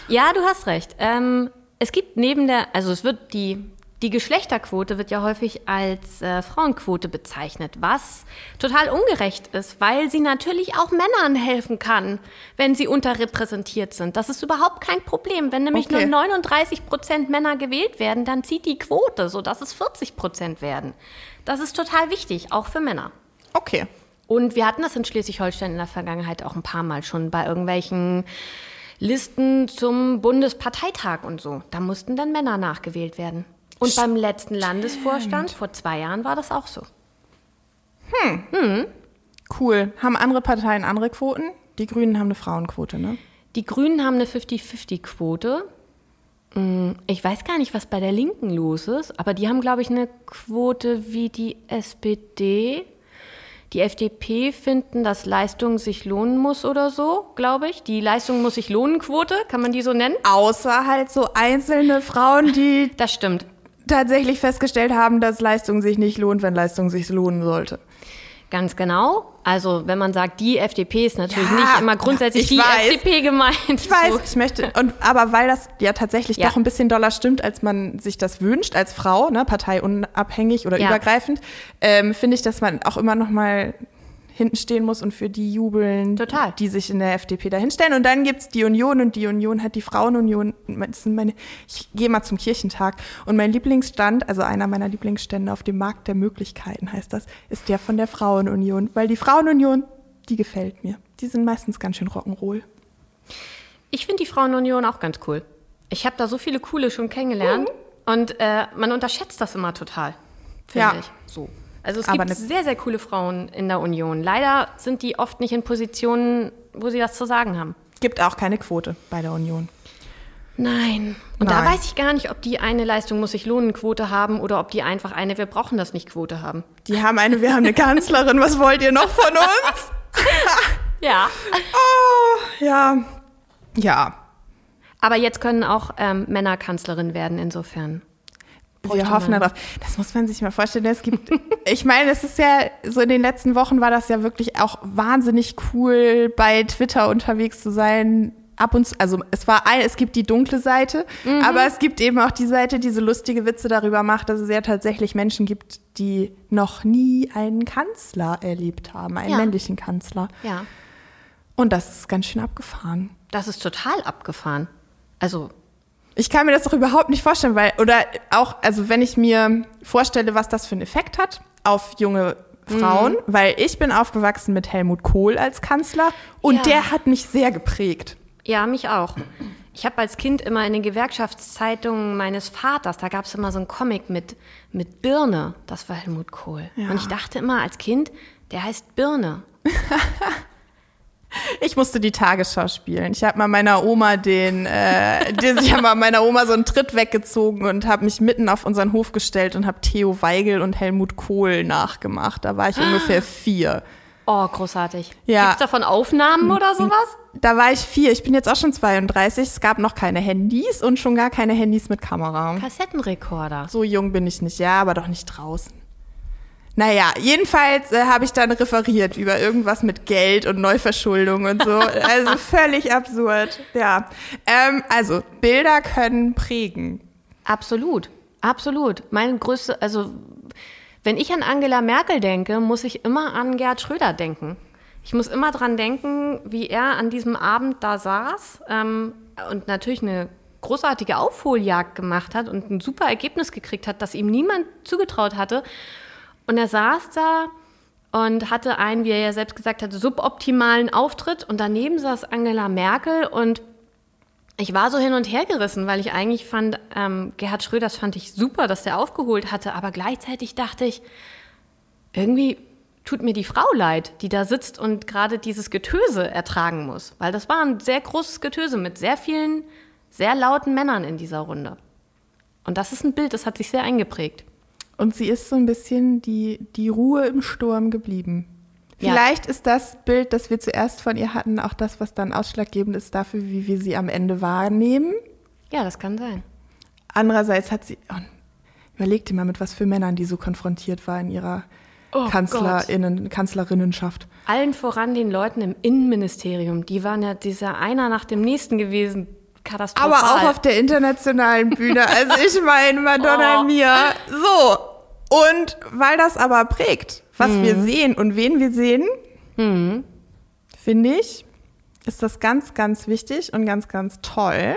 Ja, du hast recht. Ähm, es gibt neben der, also es wird die, die Geschlechterquote wird ja häufig als äh, Frauenquote bezeichnet, was total ungerecht ist, weil sie natürlich auch Männern helfen kann, wenn sie unterrepräsentiert sind. Das ist überhaupt kein Problem. Wenn nämlich Okay. nur 39 Prozent Männer gewählt werden, dann zieht die Quote, sodass es 40 Prozent werden. Das ist total wichtig, auch für Männer. Okay. Und wir hatten das in Schleswig-Holstein in der Vergangenheit auch ein paar Mal schon bei irgendwelchen Listen zum Bundesparteitag und so. Da mussten dann Männer nachgewählt werden. Und beim letzten Landesvorstand vor zwei Jahren war das auch so. Cool. Haben andere Parteien andere Quoten? Die Grünen haben eine Frauenquote, ne? Die Grünen haben eine 50-50-Quote. Hm, Ich weiß gar nicht, was bei der Linken los ist, aber die haben, glaube ich, eine Quote wie die SPD. Die FDP finden, dass Leistung sich lohnen muss oder so, glaube ich. Die Leistung muss sich lohnen Quote, kann man die so nennen? Außer halt so einzelne Frauen, die Das stimmt. tatsächlich festgestellt haben, dass Leistung sich nicht lohnt, wenn Leistung sich lohnen sollte. Ganz genau. Also, wenn man sagt, die FDP ist natürlich Ja, nicht immer grundsätzlich ich die weiß. FDP gemeint. Ich weiß, ich möchte, und, aber weil das ja tatsächlich Ja. doch ein bisschen doller stimmt, als man sich das wünscht, als Frau, ne, parteiunabhängig oder Ja. übergreifend, ähm, finde ich, dass man auch immer noch mal hinten stehen muss und für die jubeln, Total. die sich in der FDP dahinstellen. Und dann gibt's die Union und die Union hat die Frauenunion. Meine, ich gehe mal zum Kirchentag und mein Lieblingsstand, also einer meiner Lieblingsstände auf dem Markt der Möglichkeiten heißt das, ist der von der Frauenunion. Weil die Frauenunion, die gefällt mir. Die sind meistens ganz schön Rock'n'Roll. Ich finde die Frauenunion auch ganz cool. Ich habe da so viele coole schon kennengelernt und äh, man unterschätzt das immer total, finde Ja. ich. So. Also es Aber gibt sehr, sehr coole Frauen in der Union. Leider sind die oft nicht in Positionen, wo sie was zu sagen haben. Gibt auch keine Quote bei der Union. Nein. Und Nein. da weiß ich gar nicht, ob die eine Leistung muss sich lohnen Quote haben oder ob die einfach eine wir brauchen das nicht Quote haben. Die haben eine, wir haben eine Kanzlerin, was wollt ihr noch von uns? (laughs) Ja. Oh, ja. Ja, Aber jetzt können auch ähm, Männer Kanzlerin werden, insofern. Wir hoffen darauf. Das muss man sich mal vorstellen. Es gibt, (laughs) ich meine, es ist ja, so in den letzten Wochen war das ja wirklich auch wahnsinnig cool, bei Twitter unterwegs zu sein. Ab und zu, also es war ein, es gibt die dunkle Seite, Mhm. aber es gibt eben auch die Seite, die so lustige Witze darüber macht, dass es ja tatsächlich Menschen gibt, die noch nie einen Kanzler erlebt haben, einen Ja. männlichen Kanzler. Ja. Und das ist ganz schön abgefahren. Das ist total abgefahren. Also, Ich kann mir das doch überhaupt nicht vorstellen, weil, oder auch, also wenn ich mir vorstelle, was das für einen Effekt hat auf junge Frauen, weil ich bin aufgewachsen mit Helmut Kohl als Kanzler und Ja. der hat mich sehr geprägt. ja, mich auch. Ich habe als Kind immer in den Gewerkschaftszeitungen meines Vaters, da gab es immer so einen Comic mit, mit Birne. Das war Helmut Kohl. Ja. Und ich dachte immer als Kind, der heißt Birne. (laughs) Ich musste die Tagesschau spielen. Ich habe mal meiner Oma den, äh, den ich habe mal meiner Oma so einen Tritt weggezogen und habe mich mitten auf unseren Hof gestellt und habe Theo Weigel und Helmut Kohl nachgemacht. Da war ich ungefähr vier. Oh, großartig. Ja. Gibt's davon Aufnahmen oder sowas? Da war ich vier. Ich bin jetzt auch schon 32. Es gab noch keine Handys und schon gar keine Handys mit Kamera. Kassettenrekorder. So jung bin ich nicht, ja, aber doch nicht draußen. Naja, jedenfalls äh, habe ich dann referiert über irgendwas mit Geld und Neuverschuldung und so. (laughs) Also völlig absurd. Ja. Ähm, also, Bilder können prägen. Absolut, absolut. Mein größte, also wenn ich an Angela Merkel denke, muss ich immer an Gerhard Schröder denken. Ich muss immer dran denken, wie er an diesem Abend da saß ähm, und natürlich eine großartige Aufholjagd gemacht hat und ein super Ergebnis gekriegt hat, das ihm niemand zugetraut hatte. Und er saß da und hatte einen, wie er ja selbst gesagt hat, suboptimalen Auftritt und daneben saß Angela Merkel und ich war so hin und her gerissen, weil ich eigentlich fand, ähm, Gerhard Schröders fand ich super, dass der aufgeholt hatte, aber gleichzeitig dachte ich, irgendwie tut mir die Frau leid, die da sitzt und gerade dieses Getöse ertragen muss. Weil das war ein sehr großes Getöse mit sehr vielen, sehr lauten Männern in dieser Runde. Und das ist ein Bild, das hat sich sehr eingeprägt. Und sie ist so ein bisschen die, die Ruhe im Sturm geblieben. Ja. Vielleicht ist das Bild, das wir zuerst von ihr hatten, auch das, was dann ausschlaggebend ist dafür, wie wir sie am Ende wahrnehmen. Ja, das kann sein. Andererseits hat sie, oh, überleg dir mal, mit was für Männern die so konfrontiert war in ihrer Oh Kanzlerinnen, Kanzlerinnenschaft. Allen voran den Leuten im Innenministerium, die waren ja dieser einer nach dem nächsten gewesen. Katastrophal. Aber auch auf der internationalen Bühne. Also ich meine, Madonna (laughs) Oh. Mia. So. Und weil das aber prägt, was wir sehen und wen wir sehen, finde ich, ist das ganz, ganz wichtig und ganz, ganz toll,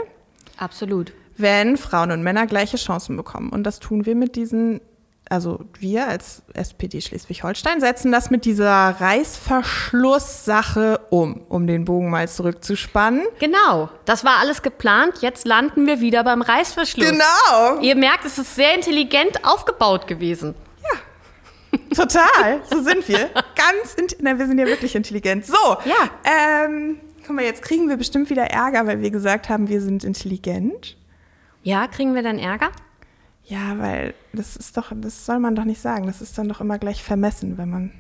Absolut. wenn Frauen und Männer gleiche Chancen bekommen. Und das tun wir mit diesen, also wir als SPD Schleswig-Holstein setzen das mit dieser Reißverschlusssache um, um den Bogen mal zurückzuspannen. Genau, das war alles geplant. Jetzt landen wir wieder beim Reißverschluss. Genau. Ihr merkt, es ist sehr intelligent aufgebaut gewesen. Total, so sind wir. Ganz, na, wir sind ja wirklich intelligent. So, Ja. Ähm, guck mal, jetzt kriegen wir bestimmt wieder Ärger, weil wir gesagt haben, wir sind intelligent. Ja, kriegen wir dann Ärger? Ja, weil das ist doch, das soll man doch nicht sagen. Das ist dann doch immer gleich vermessen, wenn man.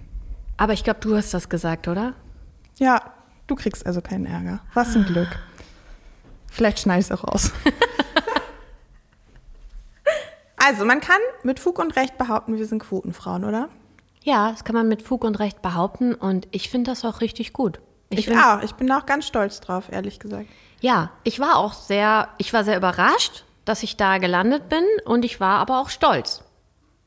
Aber ich glaube, du hast das gesagt, oder? Ja, du kriegst also keinen Ärger. Was ein Glück. Vielleicht schneide ich es auch raus. (laughs) also, man kann mit Fug und Recht behaupten, wir sind Quotenfrauen, oder? Ja, das kann man mit Fug und Recht behaupten und ich finde das auch richtig gut. Ich, find- auch. Ich bin auch ganz stolz drauf, ehrlich gesagt. Ja, ich war auch sehr, ich war sehr überrascht, dass ich da gelandet bin und ich war aber auch stolz.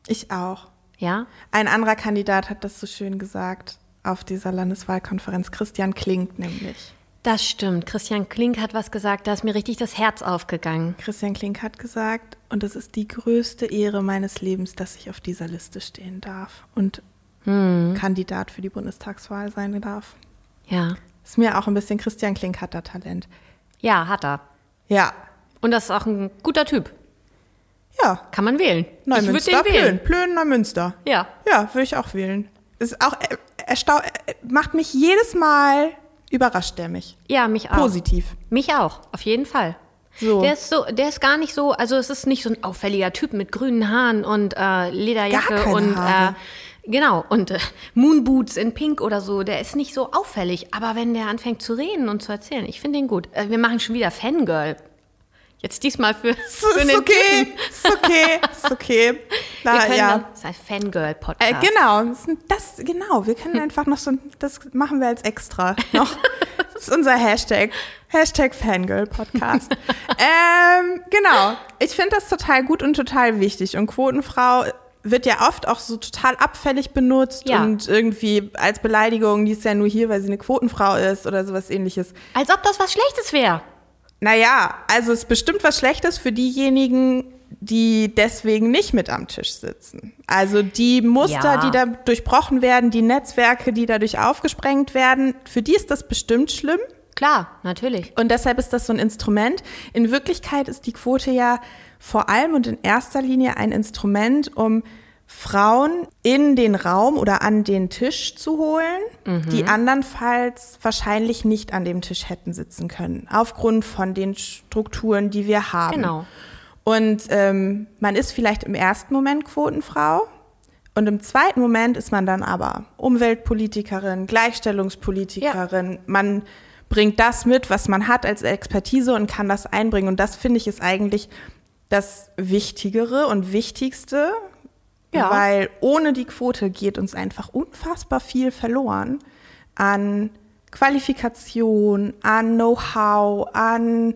Ich auch. Ja, Ein anderer Kandidat hat das so schön gesagt auf dieser Landeswahlkonferenz, Christian Klink nämlich. das stimmt. Christian Klink hat was gesagt, da ist mir richtig das Herz aufgegangen. Christian Klink hat gesagt, und es ist die größte Ehre meines Lebens, dass ich auf dieser Liste stehen darf und Kandidat für die Bundestagswahl sein darf. Ja. Ist mir auch ein bisschen, Christian Klink hat da Talent. Ja, hat er. Ja. Und das ist auch ein guter Typ. Ja. Kann man wählen. Neumünster, ich würde den wählen. Plön. Neumünster. Ja. Ja, würde ich auch wählen. Ist auch, äh, erstau äh, macht mich jedes Mal, überrascht der mich. Ja, mich auch. Positiv. Mich auch, auf jeden Fall. So. Der ist so, der ist gar nicht so, also es ist nicht so ein auffälliger Typ mit grünen Haaren und äh, Lederjacke und äh, genau und äh, Moonboots in Pink oder so. Der ist nicht so auffällig, aber wenn der anfängt zu reden und zu erzählen, ich finde ihn gut. Äh, wir machen schon wieder Fangirl. Jetzt diesmal für, für ist okay, ist okay, ist okay. Wir Na, können ja. dann, das ist ein Fangirl-Podcast. Äh, genau, das, das, genau, wir können einfach noch so, das machen wir als extra noch. (laughs) Das ist unser Hashtag, Hashtag Fangirl-Podcast. (laughs) ähm, genau, ich finde das total gut und total wichtig. Und Quotenfrau wird ja oft auch so total abfällig benutzt Ja. und irgendwie als Beleidigung, die ist ja nur hier, weil sie eine Quotenfrau ist oder sowas ähnliches. Als ob das was Schlechtes wäre. Naja, also es ist bestimmt was Schlechtes für diejenigen, die deswegen nicht mit am Tisch sitzen. Also die Muster, Ja. die da durchbrochen werden, die Netzwerke, die dadurch aufgesprengt werden, für die ist das bestimmt schlimm. Klar, natürlich. Und deshalb ist das so ein Instrument. In Wirklichkeit ist die Quote ja vor allem und in erster Linie ein Instrument, um Frauen in den Raum oder an den Tisch zu holen, die andernfalls wahrscheinlich nicht an dem Tisch hätten sitzen können, aufgrund von den Strukturen, die wir haben. Genau. Und ähm, man ist vielleicht im ersten Moment Quotenfrau und im zweiten Moment ist man dann aber Umweltpolitikerin, Gleichstellungspolitikerin. Man bringt das mit, was man hat als Expertise und kann das einbringen. Und das finde ich ist eigentlich das Wichtigere und Wichtigste, Ja. weil ohne die Quote geht uns einfach unfassbar viel verloren an Qualifikation, an Know-how, an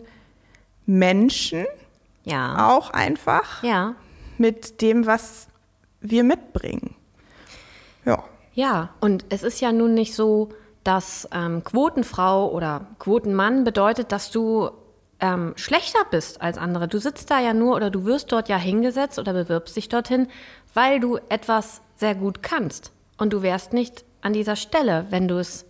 Menschen Ja. auch einfach Ja. mit dem, was wir mitbringen. Ja. Ja, und es ist ja nun nicht so, dass ähm, Quotenfrau oder Quotenmann bedeutet, dass du ähm, schlechter bist als andere. Du sitzt da ja nur oder du wirst dort ja hingesetzt oder bewirbst dich dorthin, weil du etwas sehr gut kannst. Und du wärst nicht an dieser Stelle, wenn du es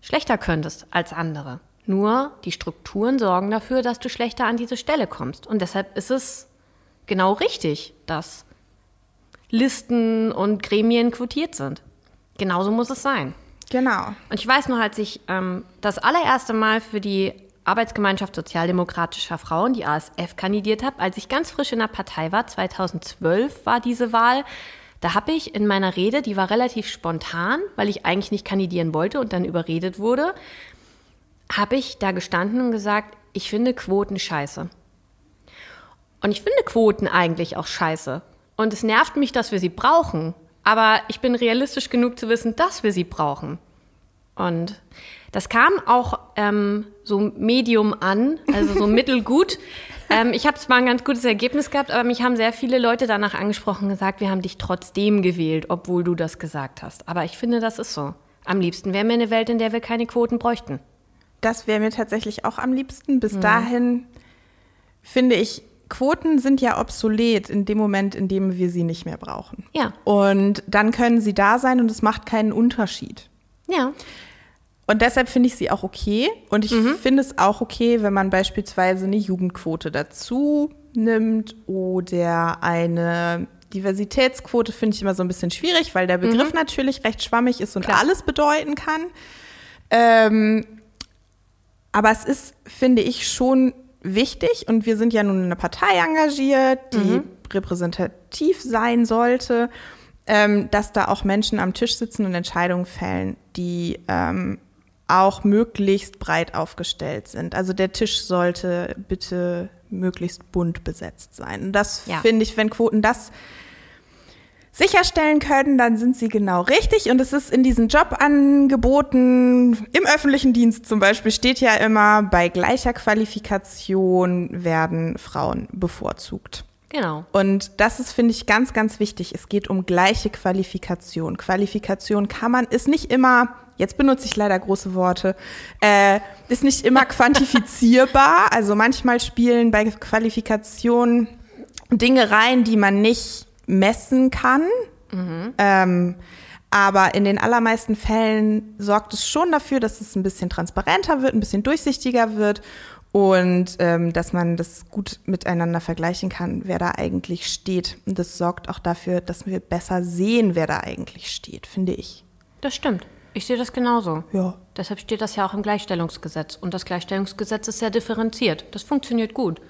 schlechter könntest als andere. Nur die Strukturen sorgen dafür, dass du schlechter an diese Stelle kommst. Und deshalb ist es genau richtig, dass Listen und Gremien quotiert sind. Genauso muss es sein. Genau. Und ich weiß noch, als ich ähm, das allererste Mal für die Arbeitsgemeinschaft Sozialdemokratischer Frauen, die ASF, kandidiert habe, als ich ganz frisch in der Partei war, 2012 war diese Wahl, da habe ich in meiner Rede, die war relativ spontan, weil ich eigentlich nicht kandidieren wollte und dann überredet wurde, habe ich da gestanden und gesagt, ich finde Quoten scheiße. Und ich finde Quoten eigentlich auch scheiße. Und es nervt mich, dass wir sie brauchen. Aber ich bin realistisch genug zu wissen, dass wir sie brauchen. Und das kam auch ähm, so medium an, also so (laughs) mittelgut. ähm, ich habe zwar ein ganz gutes Ergebnis gehabt, aber mich haben sehr viele Leute danach angesprochen und gesagt, wir haben dich trotzdem gewählt, obwohl du das gesagt hast. Aber ich finde, das ist so. Am liebsten wäre mir eine Welt, in der wir keine Quoten bräuchten. Das wäre mir tatsächlich auch am liebsten. Mhm. Bis dahin finde ich, Quoten sind ja obsolet in dem Moment, in dem wir sie nicht mehr brauchen. Ja. Und dann können sie da sein und es macht keinen Unterschied. Ja. Und deshalb finde ich sie auch okay. Und ich finde es auch okay, wenn man beispielsweise eine Jugendquote dazu nimmt oder eine Diversitätsquote, finde ich immer so ein bisschen schwierig, weil der Begriff natürlich recht schwammig ist und Klar. alles bedeuten kann. Ähm, aber es ist, finde ich, schon wichtig und wir sind ja nun in einer Partei engagiert, die repräsentativ sein sollte, ähm, dass da auch Menschen am Tisch sitzen und Entscheidungen fällen, die ähm, auch möglichst breit aufgestellt sind. Also der Tisch sollte bitte möglichst bunt besetzt sein. Und das Ja. finde ich, wenn Quoten das sicherstellen können, dann sind sie genau richtig. Und es ist in diesen Jobangeboten im öffentlichen Dienst zum Beispiel steht ja immer, bei gleicher Qualifikation werden Frauen bevorzugt. Genau. Und das ist, finde ich, ganz, ganz wichtig. Es geht um gleiche Qualifikation. Qualifikation kann man, ist nicht immer, jetzt benutze ich leider große Worte, äh, ist nicht immer quantifizierbar. (laughs) Also manchmal spielen bei Qualifikation Dinge rein, die man nicht messen kann. Ähm, aber in den allermeisten Fällen sorgt es schon dafür, dass es ein bisschen transparenter wird, ein bisschen durchsichtiger wird und ähm, dass man das gut miteinander vergleichen kann, wer da eigentlich steht. Und das sorgt auch dafür, dass wir besser sehen, wer da eigentlich steht, finde ich. Das stimmt. Ich sehe das genauso. Ja. Deshalb steht das ja auch im Gleichstellungsgesetz. Und das Gleichstellungsgesetz ist sehr differenziert. Das funktioniert gut.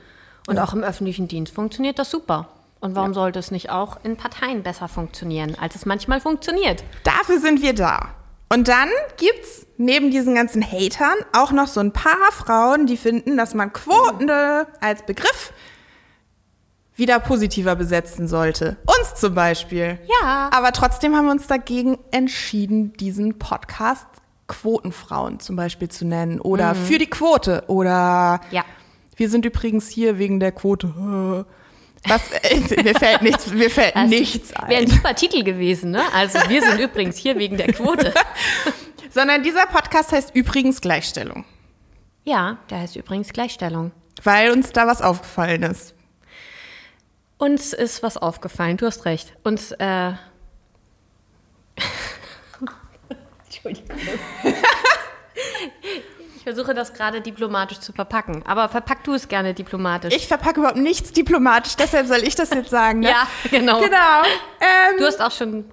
Und auch im öffentlichen Dienst funktioniert das super. Und warum sollte es nicht auch in Parteien besser funktionieren, als es manchmal funktioniert? Dafür sind wir da. Und dann gibt's neben diesen ganzen Hatern auch noch so ein paar Frauen, die finden, dass man Quoten als Begriff wieder positiver besetzen sollte. Uns zum Beispiel. Ja. Aber trotzdem haben wir uns dagegen entschieden, diesen Podcast Quotenfrauen zum Beispiel zu nennen. Oder für die Quote. Oder Ja. wir sind übrigens hier wegen der Quote. Was, äh, mir fällt nichts, mir fällt Das nichts Wäre ein ein. super Titel gewesen, ne? Also wir sind übrigens hier wegen der Quote. (laughs) Sondern dieser Podcast heißt übrigens Gleichstellung. Ja, der heißt übrigens Gleichstellung. Weil uns da was aufgefallen ist. Uns ist was aufgefallen, du hast recht. Uns, äh. Entschuldigung. Ich versuche das gerade diplomatisch zu verpacken. Aber verpack du es gerne diplomatisch. Ich verpacke überhaupt nichts diplomatisch, deshalb soll ich das jetzt sagen. Ne? Ja, genau. Genau. Ähm, du hast auch schon.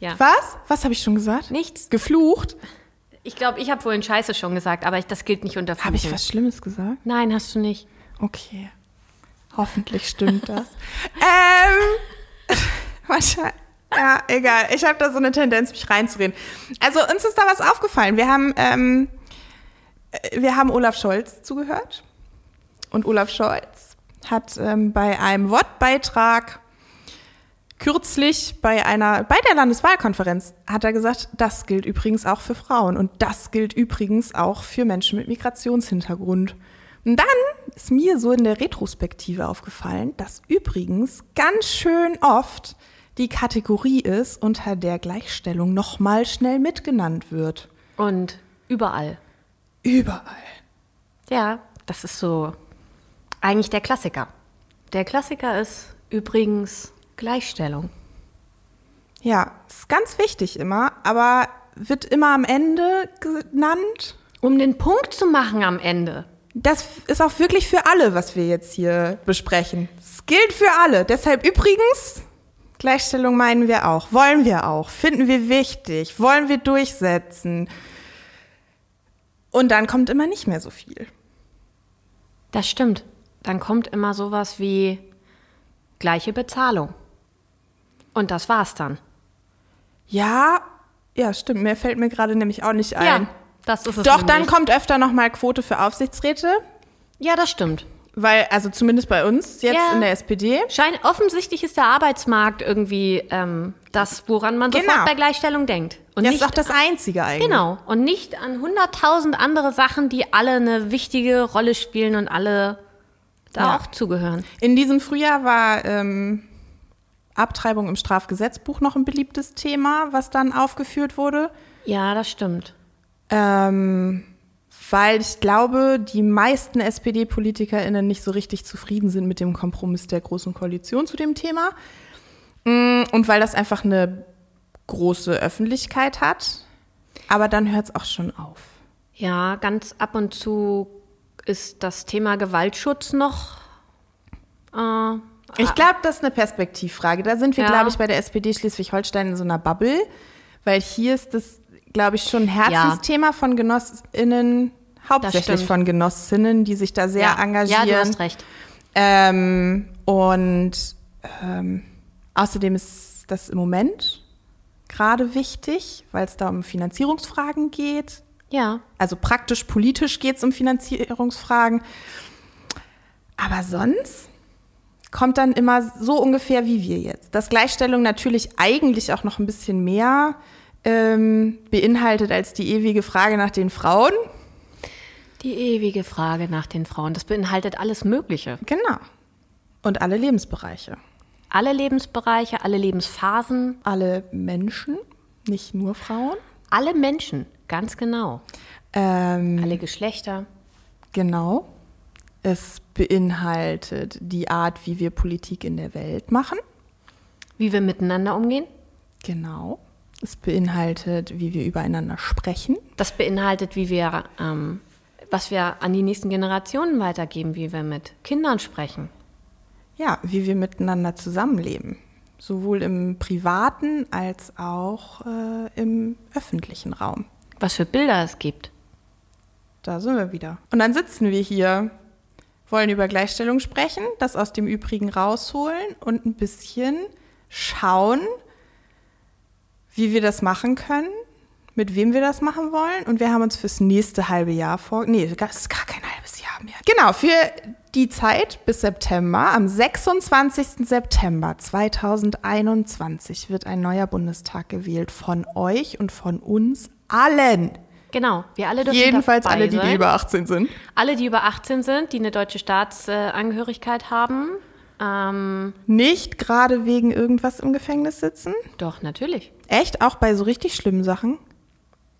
Ja. was? Was habe ich schon gesagt? Nichts. Geflucht? Ich glaube, ich habe vorhin Scheiße schon gesagt, aber ich, das gilt nicht unter Habe ich was Schlimmes gesagt? Nein, hast du nicht. Okay. Hoffentlich stimmt das. (laughs) ähm, (laughs) wahrscheinlich. Ja, egal. Ich habe da so eine Tendenz, mich reinzureden. Also uns ist da was aufgefallen. Wir haben, ähm, äh, wir haben Olaf Scholz zugehört. Und Olaf Scholz hat ähm, bei einem Wortbeitrag kürzlich bei einer, bei der Landeswahlkonferenz hat er gesagt, das gilt übrigens auch für Frauen und das gilt übrigens auch für Menschen mit Migrationshintergrund. Und dann ist mir so in der Retrospektive aufgefallen, dass übrigens ganz schön oft die Kategorie ist, unter der Gleichstellung nochmal schnell mitgenannt wird. Und überall. Überall. Ja, das ist so eigentlich der Klassiker. Der Klassiker ist übrigens Gleichstellung. Ja, ist ganz wichtig immer, aber wird immer am Ende genannt. Um den Punkt zu machen am Ende. Das ist auch wirklich für alle, was wir jetzt hier besprechen. Es gilt für alle. Deshalb übrigens, Gleichstellung meinen wir auch, wollen wir auch, finden wir wichtig, wollen wir durchsetzen. Und dann kommt immer nicht mehr so viel. Das stimmt. Dann kommt immer sowas wie gleiche Bezahlung. Und das war's dann. Ja, ja, stimmt. Mir fällt mir gerade nämlich auch nicht ein. Ja, das ist es. Doch, dann nämlich. kommt öfter nochmal Quote für Aufsichtsräte, Ja, das stimmt. weil, also zumindest bei uns jetzt Ja. in der SPD. Schein, offensichtlich ist der Arbeitsmarkt irgendwie ähm, das, woran man sofort Genau. bei Gleichstellung denkt. Und Das nicht ist auch das Einzige eigentlich. Genau. Und nicht an hunderttausend andere Sachen, die alle eine wichtige Rolle spielen und alle da Ja. auch zugehören. In diesem Frühjahr war ähm, Abtreibung im Strafgesetzbuch noch ein beliebtes Thema, was dann aufgeführt wurde. Ja, das stimmt. Ähm, weil ich glaube, die meisten SPD-PolitikerInnen nicht so richtig zufrieden sind mit dem Kompromiss der Großen Koalition zu dem Thema. Mm, Und weil das einfach eine große Öffentlichkeit hat. Aber dann hört es auch schon auf. Ja, ganz ab und zu ist das Thema Gewaltschutz noch. Äh, Ich glaube, das ist eine Perspektivfrage. Da sind wir, Ja. glaube ich, bei der SPD Schleswig-Holstein in so einer Bubble, weil hier ist das, glaube ich, schon ein Herzensthema von GenossInnen, hauptsächlich von Genossinnen, die sich da sehr ja. engagieren. Ja, du hast recht. Ähm, und ähm, außerdem ist das im Moment gerade wichtig, weil es da um Finanzierungsfragen geht. Ja. Also praktisch politisch geht es um Finanzierungsfragen. Aber sonst kommt dann immer so ungefähr wie wir jetzt. Dass Gleichstellung natürlich eigentlich auch noch ein bisschen mehr ähm, beinhaltet als die ewige Frage nach den Frauen. Die ewige Frage nach den Frauen. Das beinhaltet alles Mögliche. Genau. Und alle Lebensbereiche. Alle Lebensbereiche, alle Lebensphasen, Alle Menschen, nicht nur Frauen. alle Menschen. Ganz genau. Ähm, Alle Geschlechter. Genau. Es beinhaltet die Art, wie wir Politik in der Welt machen. Wie wir miteinander umgehen. Genau. Es beinhaltet, wie wir übereinander sprechen. Das beinhaltet, wie wir, ähm, was wir an die nächsten Generationen weitergeben, wie wir mit Kindern sprechen. Ja, wie wir miteinander zusammenleben. Sowohl im privaten als auch äh, im öffentlichen Raum. Was für Bilder es gibt. Da sind wir wieder. Und dann sitzen wir hier, wollen über Gleichstellung sprechen, das aus dem Übrigen rausholen und ein bisschen schauen, wie wir das machen können, mit wem wir das machen wollen. Und wir haben uns fürs nächste halbe Jahr vor. Nee, das ist gar kein halbes Jahr mehr. Genau, für die Zeit bis September, am 26. September 2021 wird ein neuer Bundestag gewählt von euch und von uns allen. Genau, wir alle dürfen Jedenfalls alle, die, die sein. über 18 sind. Alle, die über 18 sind, die eine deutsche Staatsangehörigkeit haben. Ähm, Nicht gerade wegen irgendwas im Gefängnis sitzen. doch, natürlich. Echt? Auch bei so richtig schlimmen Sachen?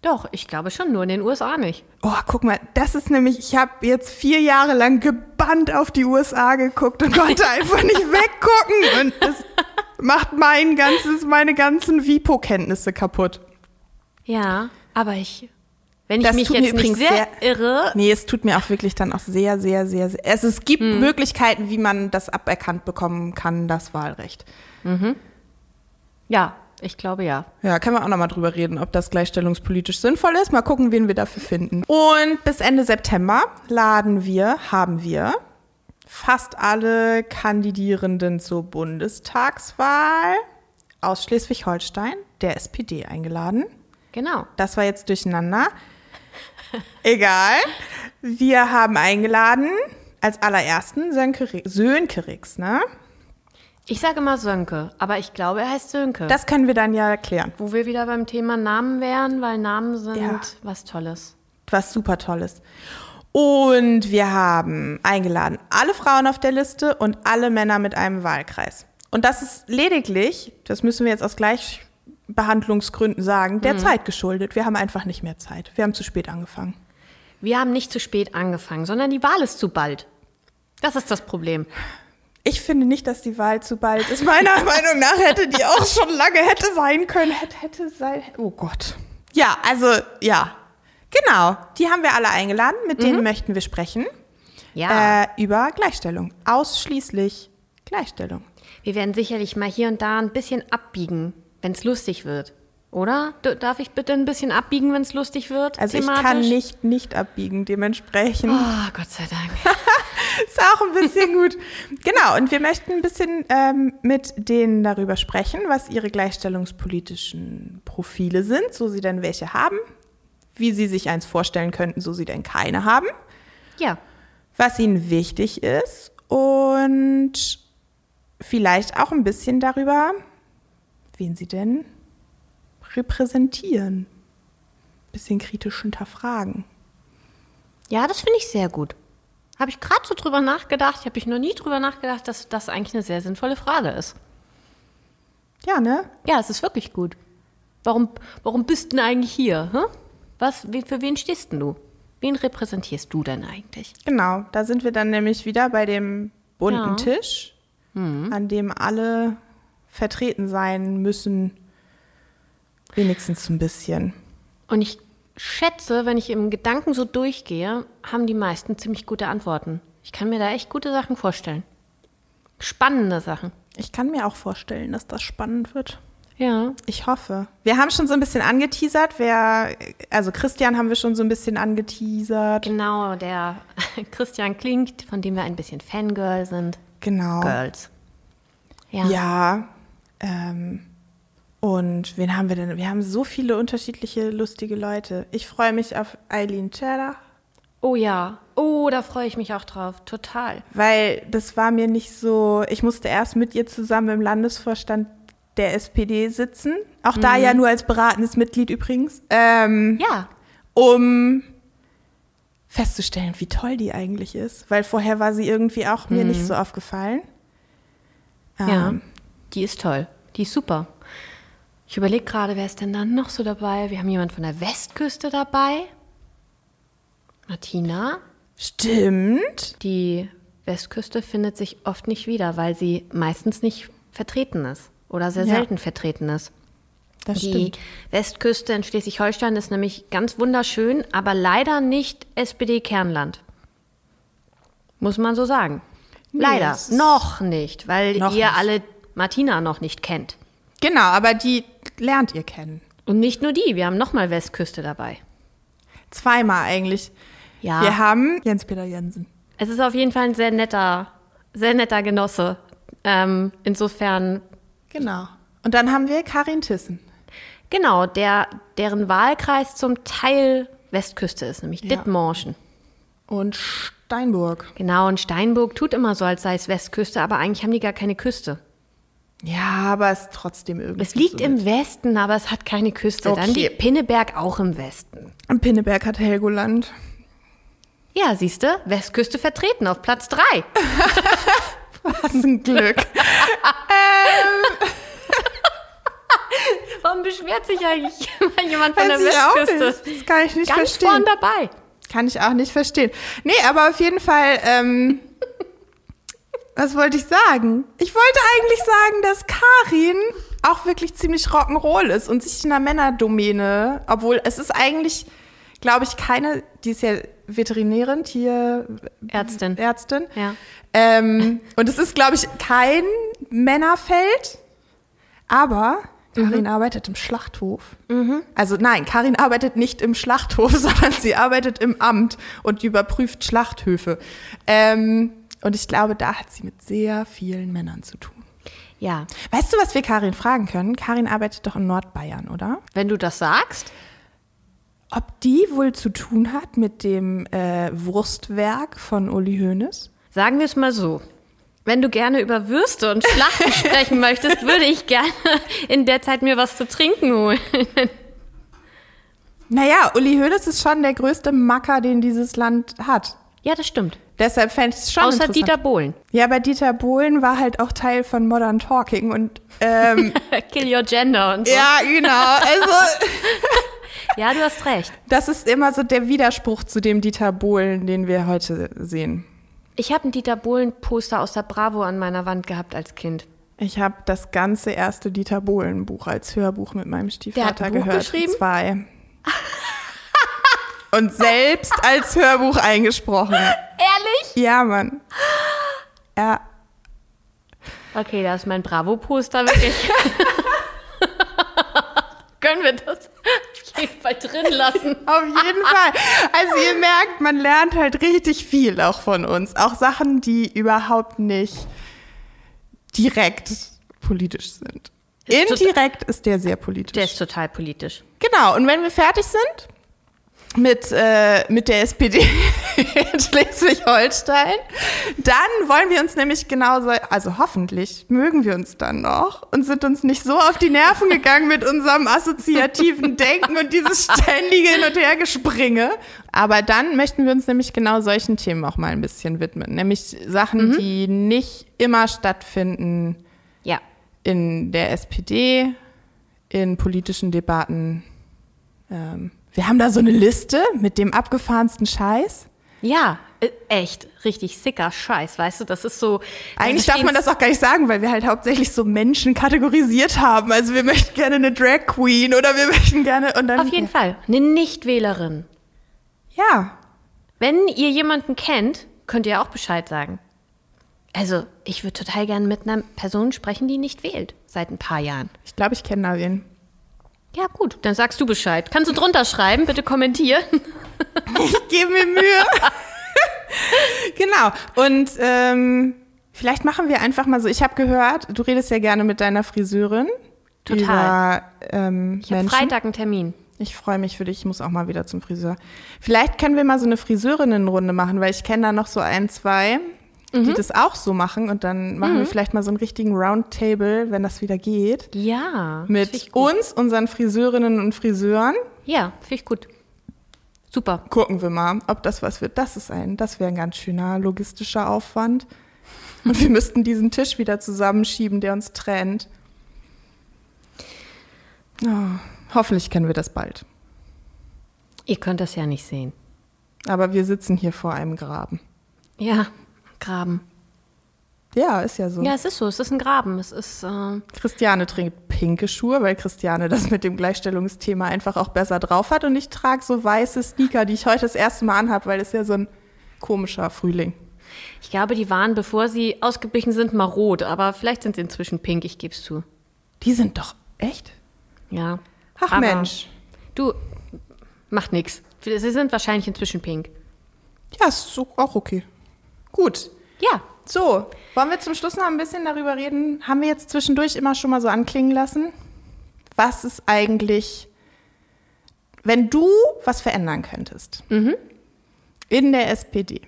Doch, ich glaube schon, nur in den USA nicht. Oh, guck mal, das ist nämlich, ich habe jetzt vier Jahre lang gebannt auf die USA geguckt und konnte (laughs) einfach nicht weggucken. Und das macht mein ganzes, meine ganzen Vipo-Kenntnisse kaputt. Ja, aber ich, wenn ich Das mich tut mir jetzt nicht übrigens sehr, sehr- irre, Nee, es tut mir auch wirklich dann auch sehr, sehr, sehr, sehr. Also es gibt Möglichkeiten, wie man das aberkannt bekommen kann, das Wahlrecht. ja, ich glaube ja. Ja, können wir auch nochmal drüber reden, ob das gleichstellungspolitisch sinnvoll ist. Mal gucken, wen wir dafür finden. Und bis Ende September laden wir, haben wir fast alle Kandidierenden zur Bundestagswahl aus Schleswig-Holstein, der SPD, eingeladen. Genau. Das war jetzt durcheinander. Egal. Wir haben eingeladen als allerersten Sönke, Sönke Rix, ne? Ich sage mal Sönke, aber ich glaube, er heißt Sönke. Das können wir dann ja erklären. Wo wir wieder beim Thema Namen wären, weil Namen sind Ja. was Tolles. was super Tolles. Und wir haben eingeladen alle Frauen auf der Liste und alle Männer mit einem Wahlkreis. Und das ist lediglich, das müssen wir jetzt aus Gleichbehandlungsgründen sagen, der Zeit geschuldet. Wir haben einfach nicht mehr Zeit. Wir haben zu spät angefangen. Wir haben nicht zu spät angefangen, sondern die Wahl ist zu bald. Das ist das Problem. Ich finde nicht, dass die Wahl zu bald ist. Meiner (laughs) Meinung nach hätte die auch schon lange hätte sein können. Hätte, hätte sein. Oh Gott. Ja, also, ja. Genau. Die haben wir alle eingeladen. Mit denen möchten wir sprechen. Ja. Äh, über Gleichstellung. Ausschließlich Gleichstellung. Wir werden sicherlich mal hier und da ein bisschen abbiegen, wenn es lustig wird. Oder? Darf ich bitte ein bisschen abbiegen, wenn es lustig wird? Also ich thematisch? kann nicht nicht abbiegen, dementsprechend Oh, Gott sei Dank. (laughs) ist auch ein bisschen gut. Genau, und wir möchten ein bisschen ähm, mit denen darüber sprechen, was ihre gleichstellungspolitischen Profile sind, so sie denn welche haben, wie sie sich eins vorstellen könnten, so sie denn keine haben, Ja. was ihnen wichtig ist und vielleicht auch ein bisschen darüber, wen sie denn repräsentieren. Bisschen kritisch hinterfragen. Ja, das finde ich sehr gut. Habe ich gerade so drüber nachgedacht. Habe ich noch nie drüber nachgedacht, dass das eigentlich eine sehr sinnvolle Frage ist. Ja, ne? Ja, es ist wirklich gut. Warum, warum bist du denn eigentlich hier? Hä? Was, für wen stehst denn du? Wen repräsentierst du denn eigentlich? Genau, da sind wir dann nämlich wieder bei dem bunten Ja. Tisch, an dem alle vertreten sein müssen. Wenigstens ein bisschen. Und ich schätze, wenn ich im Gedanken so durchgehe, haben die meisten ziemlich gute Antworten. Ich kann mir da echt gute Sachen vorstellen. Spannende Sachen. Ich kann mir auch vorstellen, dass das spannend wird. Ja. Ich hoffe. Wir haben schon so ein bisschen angeteasert. Wer, also Christian haben wir schon so ein bisschen angeteasert. Genau, der (laughs) Christian Klingt, von dem wir ein bisschen Fangirl sind. Genau. Girls. Ja. Ja. Ähm, und wen haben wir denn? Wir haben so viele unterschiedliche lustige Leute. Ich freue mich auf Eileen Cheddar. Oh ja. Oh, da freue ich mich auch drauf. Total. weil das war mir nicht so, ich musste erst mit ihr zusammen im Landesvorstand der SPD sitzen, auch da ja nur als beratendes Mitglied übrigens, ähm, Ja. um festzustellen, wie toll die eigentlich ist, weil vorher war sie irgendwie auch mir nicht so aufgefallen. Ja. Die ist toll. Die ist super. Ich überlege gerade, wer ist denn dann noch so dabei? Wir haben jemand von der Westküste dabei. Martina. Stimmt. Die Westküste findet sich oft nicht wieder, weil sie meistens nicht vertreten ist oder sehr Ja. selten vertreten ist. Das Die stimmt. Westküste in Schleswig-Holstein ist nämlich ganz wunderschön, aber leider nicht SPD-Kernland. Muss man so sagen. Nee, leider. Noch nicht, weil Noch ihr nicht. alle Martina noch nicht kennt. Genau, aber die lernt ihr kennen. Und nicht nur die, wir haben nochmal Westküste dabei. Zweimal eigentlich. Ja. Wir haben Jens-Peter Jensen. Es ist auf jeden Fall ein sehr netter, sehr netter Genosse. Ähm, insofern, Genau. Und dann haben wir Karin Thyssen. genau, der, deren Wahlkreis zum Teil Westküste ist, nämlich Ja. Dithmarschen. Und Steinburg. Genau, und Steinburg tut immer so, als sei es Westküste, aber eigentlich haben die gar keine Küste. Ja, aber es ist trotzdem irgendwie. Es liegt so im Westen, aber es hat keine Küste. Dann Okay. liegt Pinneberg auch im Westen. Am Pinneberg hat Helgoland. Ja, siehst du, Westküste vertreten auf Platz drei. (laughs) Was ein Glück. (laughs) Warum beschwert sich eigentlich jemand von Weiß der Westküste? Das kann ich nicht Ganz verstehen. vorn dabei. Kann ich auch nicht verstehen. Nee, aber auf jeden Fall, ähm, was wollte ich sagen? Ich wollte eigentlich sagen, dass Karin auch wirklich ziemlich Rock'n'Roll ist und sich in der Männerdomäne, obwohl es ist eigentlich, glaube ich, keine, die ist ja Veterinärin, Tier, Ärztin. Ärztin. Ja. Ähm, und es ist, glaube ich, kein Männerfeld, aber Karin arbeitet im Schlachthof. Also nein, Karin arbeitet nicht im Schlachthof, (laughs) sondern sie arbeitet im Amt und überprüft Schlachthöfe. Ähm, und ich glaube, da hat sie mit sehr vielen Männern zu tun. Ja, Weißt du, was wir Karin fragen können? Karin arbeitet doch in Nordbayern, oder? wenn du das sagst. Ob die wohl zu tun hat mit dem äh, Wurstwerk von Uli Hoeneß? Sagen wir es mal so. Wenn du gerne über Würste und Schlachten (laughs) sprechen möchtest, würde ich gerne in der Zeit mir was zu trinken holen. Naja, Uli Hoeneß ist schon der größte Macker, den dieses Land hat. Ja, das stimmt. Deshalb fände ich es schon Außer. Dieter Bohlen. Ja, aber Dieter Bohlen war halt auch Teil von Modern Talking und ähm, (laughs) Kill your gender und so. ja, genau. Also (laughs) Ja, du hast recht. das ist immer so der Widerspruch zu dem Dieter Bohlen, den wir heute sehen. Ich habe ein Dieter Bohlen-Poster aus der Bravo an meiner Wand gehabt als Kind. Ich habe das ganze erste Dieter Bohlen Buch als Hörbuch mit meinem Stiefvater ein Buch gehört. geschrieben? Zwei. (laughs) Und selbst als Hörbuch eingesprochen. Ehrlich? Ja, Mann. Ja. Okay, da ist mein Bravo-Poster wirklich. (laughs) Können wir das auf jeden Fall drin lassen? Auf jeden Fall. Also ihr merkt, man lernt halt richtig viel auch von uns. Auch Sachen, die überhaupt nicht direkt politisch sind. Indirekt ist der sehr politisch. Der ist total politisch. Genau, und wenn wir fertig sind mit, äh, mit der SPD (laughs) in Schleswig-Holstein, dann wollen wir uns nämlich genauso, also hoffentlich mögen wir uns dann noch und sind uns nicht so auf die Nerven gegangen mit unserem assoziativen Denken und dieses ständige Hin- und Hergespringe. Aber dann möchten wir uns nämlich genau solchen Themen auch mal ein bisschen widmen. Nämlich Sachen, die nicht immer stattfinden Ja. in der SPD, in politischen Debatten. Ähm, wir haben da so eine Liste mit dem abgefahrensten Scheiß. Ja, äh, echt, richtig sicker Scheiß, weißt du, das ist so. Eigentlich darf man das auch gar nicht sagen, weil wir halt hauptsächlich so Menschen kategorisiert haben. Also wir möchten gerne eine Drag Queen oder wir möchten gerne und dann Auf jeden Fall, eine Nichtwählerin. ja. Wenn ihr jemanden kennt, könnt ihr auch Bescheid sagen. Also, ich würde total gerne mit einer Person sprechen, die nicht wählt, seit ein paar Jahren. Ich glaube, ich kenne da wen. Ja, gut, dann sagst du Bescheid. Kannst du drunter schreiben, bitte kommentieren. (laughs) Ich gebe mir Mühe. (laughs) genau. Und ähm, vielleicht machen wir einfach mal so. Ich habe gehört, du redest ja gerne mit deiner Friseurin Total. über ähm, Ich habe. Freitag einen Termin. Ich freue mich für dich. Ich muss auch mal wieder zum Friseur. Vielleicht können wir mal so eine Friseurinnenrunde machen, weil ich kenne da noch so ein, zwei, Mhm. die das auch so machen. Und dann machen wir vielleicht mal so einen richtigen Roundtable, wenn das wieder geht. Ja. Mit uns, unseren Friseurinnen und Friseuren. Ja, finde ich gut. Super. Gucken wir mal, ob das was wird. Das ist ein, das wäre ein ganz schöner logistischer Aufwand. Und wir müssten diesen Tisch wieder zusammenschieben, der uns trennt. Oh, hoffentlich können wir das bald. Ihr könnt das ja nicht sehen. Aber wir sitzen hier vor einem Graben. Ja, Graben. Ja, ist ja so. Ja, es ist so. Es ist ein Graben. Es ist. Äh, Christiane trägt pinke Schuhe, weil Christiane das mit dem Gleichstellungsthema einfach auch besser drauf hat. Und ich trage so weiße Sneaker, die ich heute das erste Mal anhabe, weil es ja so ein komischer Frühling. ich glaube, die waren, bevor sie ausgeblichen sind, mal rot. Aber vielleicht sind sie inzwischen pink. Ich gebe es zu. Die sind doch echt? Ja. Ach Aber Mensch. Du, macht nix. Sie sind wahrscheinlich inzwischen pink. Ja, ist so auch okay. Gut. Ja. So, wollen wir zum Schluss noch ein bisschen darüber reden? Haben wir jetzt zwischendurch immer schon mal so anklingen lassen? Was ist eigentlich, wenn du was verändern könntest in der SPD,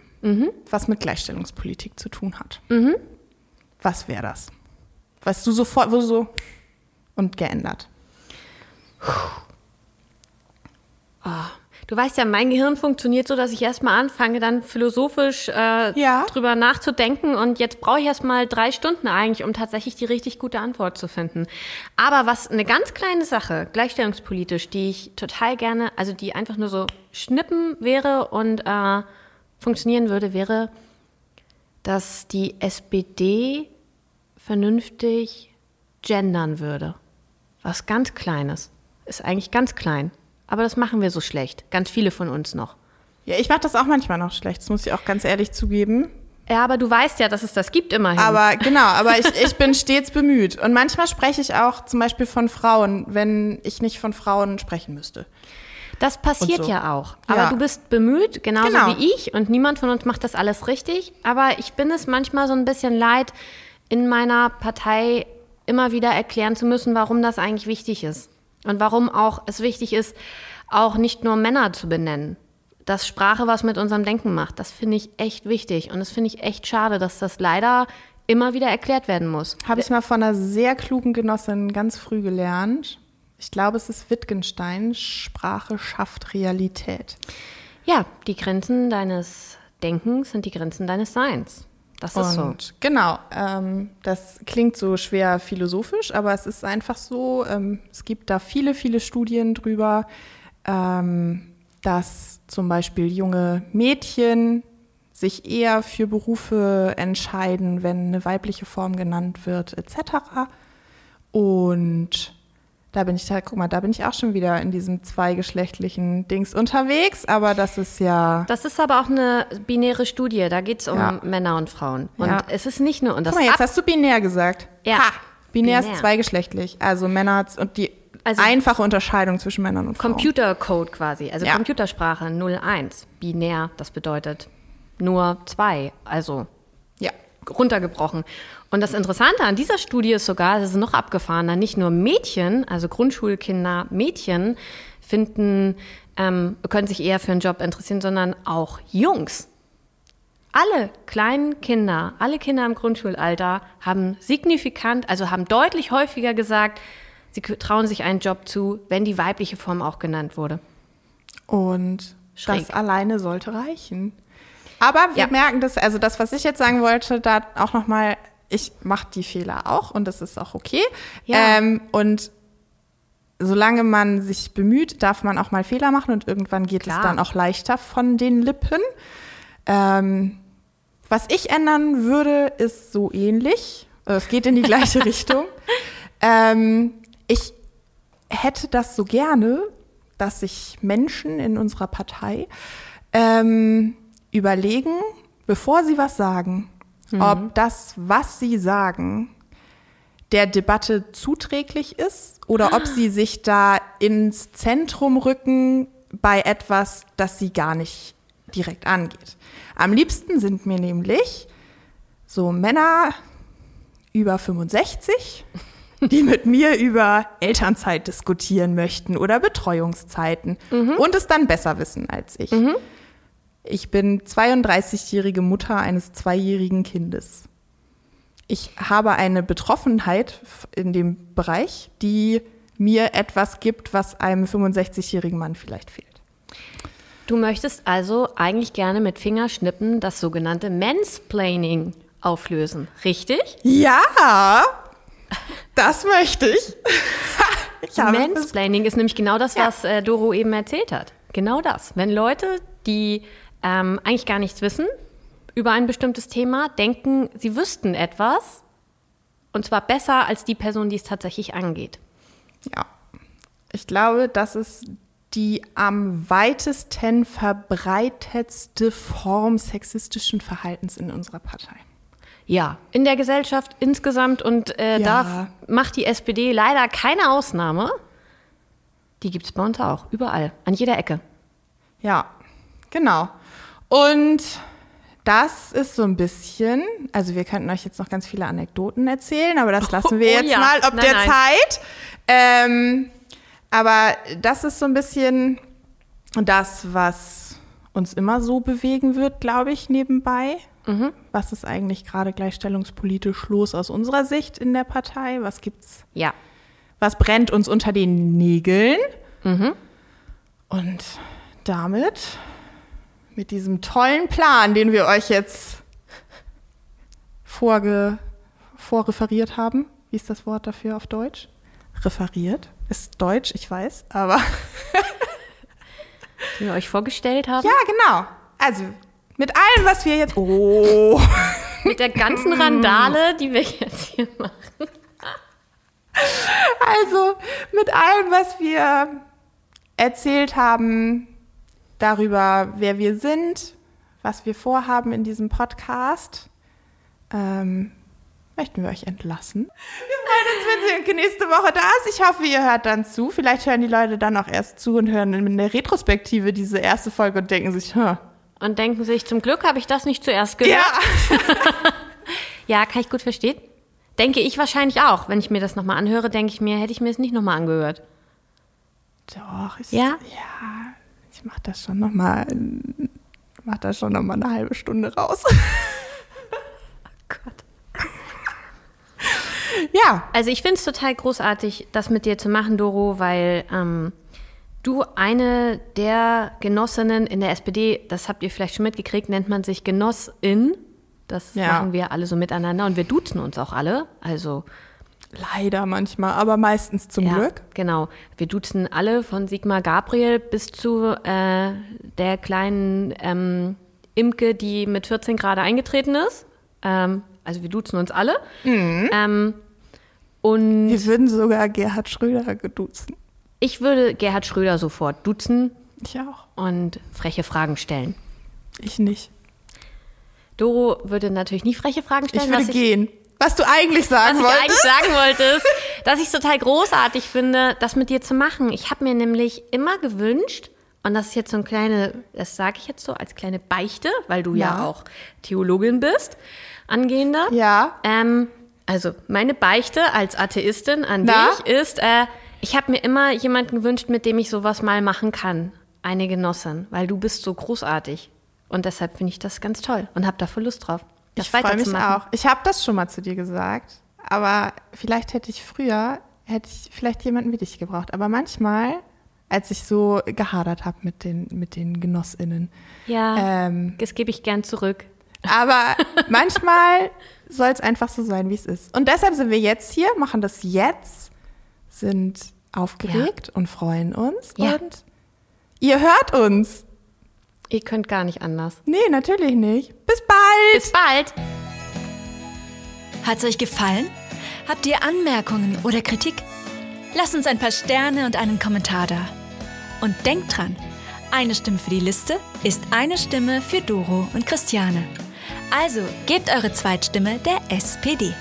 was mit Gleichstellungspolitik zu tun hat? Was wäre das? Was du sofort, wo so und geändert? Du weißt ja, mein Gehirn funktioniert so, dass ich erstmal anfange, dann philosophisch äh, Ja. drüber nachzudenken. Und jetzt brauche ich erstmal drei Stunden eigentlich, um tatsächlich die richtig gute Antwort zu finden. Aber was eine ganz kleine Sache, gleichstellungspolitisch, die ich total gerne, also die einfach nur so schnippen wäre und äh, funktionieren würde, wäre, dass die SPD vernünftig gendern würde. Was ganz Kleines. Ist eigentlich ganz klein. Aber das machen wir so schlecht. Ganz viele von uns noch. Ja, ich mache das auch manchmal noch schlecht, das muss ich auch ganz ehrlich zugeben. Ja, aber du weißt ja, dass es das gibt immerhin. Aber (laughs) genau, aber ich, ich bin stets bemüht. Und manchmal spreche ich auch zum Beispiel von Frauen, wenn ich nicht von Frauen sprechen müsste. das passiert so. ja auch. Aber Ja. du bist bemüht, genauso Genau. wie ich. Und niemand von uns macht das alles richtig. Aber ich bin es manchmal so ein bisschen leid, in meiner Partei immer wieder erklären zu müssen, warum das eigentlich wichtig ist. Und warum auch es wichtig ist, auch nicht nur Männer zu benennen. Dass Sprache was mit unserem Denken macht. Das finde ich echt wichtig. Und das finde ich echt schade, dass das leider immer wieder erklärt werden muss. Habe ich mal von einer sehr klugen Genossin ganz früh gelernt. Ich glaube, es ist Wittgenstein. Sprache schafft Realität. Ja, die Grenzen deines Denkens sind die Grenzen deines Seins. Das ist so. Und genau, ähm, das klingt so schwer philosophisch, aber es ist einfach so, ähm, es gibt da viele, viele Studien drüber, ähm, dass zum Beispiel junge Mädchen sich eher für Berufe entscheiden, wenn eine weibliche Form genannt wird, etc. Und da bin ich da, guck mal, da bin ich auch schon wieder in diesem zweigeschlechtlichen Dings unterwegs, aber das ist ja. Das ist aber auch eine binäre Studie. Da geht es um Ja. Männer und Frauen. Und Ja. es ist nicht nur. Und das Guck mal, jetzt Ab- hast du binär gesagt. Ja. Ha, binär, Binär. ist zweigeschlechtlich. Also Männer und die Also- einfache Unterscheidung zwischen Männern und Frauen. Computercode quasi, also Ja. Computersprache 01. Binär, das bedeutet nur zwei, also Ja. runtergebrochen. Und das Interessante an dieser Studie ist sogar, es ist noch abgefahrener, nicht nur Mädchen, also Grundschulkinder, Mädchen finden, ähm, können sich eher für einen Job interessieren, sondern auch Jungs. Alle kleinen Kinder, alle Kinder im Grundschulalter haben signifikant, also haben deutlich häufiger gesagt, sie trauen sich einen Job zu, wenn die weibliche Form auch genannt wurde. Und Schräg. das alleine sollte reichen. Aber wir Ja. merken das, also das, was ich jetzt sagen wollte, da auch nochmal, ich mache die Fehler auch und das ist auch okay. Ja. Ähm, und solange man sich bemüht, darf man auch mal Fehler machen und irgendwann geht Klar. es dann auch leichter von den Lippen. Ähm, was ich ändern würde, ist so ähnlich. Äh, Es geht in die gleiche (laughs) Richtung. Ähm, ich hätte das so gerne, dass sich Menschen in unserer Partei ähm, überlegen, bevor sie was sagen, ob das, was sie sagen, der Debatte zuträglich ist oder ob sie sich da ins Zentrum rücken bei etwas, das sie gar nicht direkt angeht. Am liebsten sind mir nämlich so Männer über 65, die (laughs) mit mir über Elternzeit diskutieren möchten oder Betreuungszeiten und es dann besser wissen als ich. Ich bin 32-jährige Mutter eines zweijährigen Kindes. Ich habe eine Betroffenheit in dem Bereich, die mir etwas gibt, was einem 65-jährigen Mann vielleicht fehlt. Du möchtest also eigentlich gerne mit Fingerschnippen das sogenannte Mansplaining auflösen, richtig? Ja, das möchte ich. (laughs) ich Mansplaining ist nämlich genau das, Ja. was äh, Doro eben erzählt hat. Genau das. Wenn Leute, die ähm, eigentlich gar nichts wissen über ein bestimmtes Thema, denken, sie wüssten etwas und zwar besser als die Person, die es tatsächlich angeht. Ja, ich glaube, das ist die am weitesten verbreitetste Form sexistischen Verhaltens in unserer Partei. Ja, in der Gesellschaft insgesamt und äh, Ja. da macht die SPD leider keine Ausnahme. Die gibt es bei uns auch, überall, an jeder Ecke. Ja, genau. Und das ist so ein bisschen, also wir könnten euch jetzt noch ganz viele Anekdoten erzählen, aber das (laughs) lassen wir Oh jetzt ja. mal ob Nein, der nein. Zeit. Ähm, aber das ist so ein bisschen das, was uns immer so bewegen wird, glaube ich, nebenbei. Mhm. Was ist eigentlich gerade gleichstellungspolitisch los aus unserer Sicht in der Partei? Was gibt's? Ja. Was brennt uns unter den Nägeln? Mhm. Und damit, mit diesem tollen Plan, den wir euch jetzt vorge, vorreferiert haben, wie ist das Wort dafür auf Deutsch? Referiert ist Deutsch, ich weiß, aber (laughs) Den wir euch vorgestellt haben. ja, genau. Also mit allem, was wir jetzt. Oh. (laughs) Mit der ganzen Randale, die wir jetzt hier machen. Also mit allem, was wir erzählt haben darüber, wer wir sind, was wir vorhaben in diesem Podcast, ähm, möchten wir euch entlassen. Wir freuen uns, wenn sie nächste Woche da ist. Ich hoffe, ihr hört dann zu. Vielleicht hören die Leute dann auch erst zu und hören in der Retrospektive diese erste Folge und denken sich, hm, Und denken sich, zum Glück habe ich das nicht zuerst gehört. ja, (laughs) Ja, kann ich gut verstehen. Denke ich wahrscheinlich auch. Wenn ich mir das nochmal anhöre, denke ich mir, hätte ich mir es nicht nochmal angehört. doch, ich, Ja? ja, ich mach das schon noch mal, mach das schon noch mal eine halbe Stunde raus. (laughs) Gott. Ja, Also ich finde es total großartig, das mit dir zu machen, Doro, weil ähm, du eine der Genossinnen in der SPD, das habt ihr vielleicht schon mitgekriegt, nennt man sich Genossin. Das Ja. machen wir alle so miteinander und wir duzen uns auch alle. Also leider manchmal, aber meistens zum ja, Glück. genau. Wir duzen alle von Sigmar Gabriel bis zu äh, der kleinen ähm, Imke, die mit 14 gerade eingetreten ist. Ähm, also wir duzen uns alle. Ähm, und Wir würden sogar Gerhard Schröder geduzen. Ich würde Gerhard Schröder sofort duzen Ich auch. und freche Fragen stellen. Ich nicht. Doro würde natürlich nie freche Fragen stellen. Ich würde gehen. Was du eigentlich sagen was ich eigentlich wolltest. sagen wollte, ist, dass ich es total großartig finde, das mit dir zu machen. Ich habe mir nämlich immer gewünscht, und das ist jetzt so ein kleine, das sage ich jetzt so als kleine Beichte, weil du ja, Ja. auch Theologin bist, angehender. Ja. Ähm, also meine Beichte als Atheistin an Na? dich ist, äh, ich habe mir immer jemanden gewünscht, mit dem ich sowas mal machen kann. Eine Genossin, weil du bist so großartig. Und deshalb finde ich das ganz toll und habe da voll Lust drauf. Ich freue mich auch. Ich habe das schon mal zu dir gesagt, aber vielleicht hätte ich früher, hätte ich vielleicht jemanden wie dich gebraucht. Aber manchmal, als ich so gehadert habe mit den, mit den GenossInnen, Ja, ähm, das gebe ich gern zurück. aber (laughs) manchmal soll es einfach so sein, wie es ist. Und deshalb sind wir jetzt hier, machen das jetzt, sind aufgeregt und freuen uns. Ja. Und ihr hört uns. Ihr könnt gar nicht anders. Nee, natürlich nicht. Bis bald. Bis bald! Hat's euch gefallen? Habt ihr Anmerkungen oder Kritik? Lasst uns ein paar Sterne und einen Kommentar da. Und denkt dran, eine Stimme für die Liste ist eine Stimme für Doro und Christiane. Also gebt eure Zweitstimme der SPD.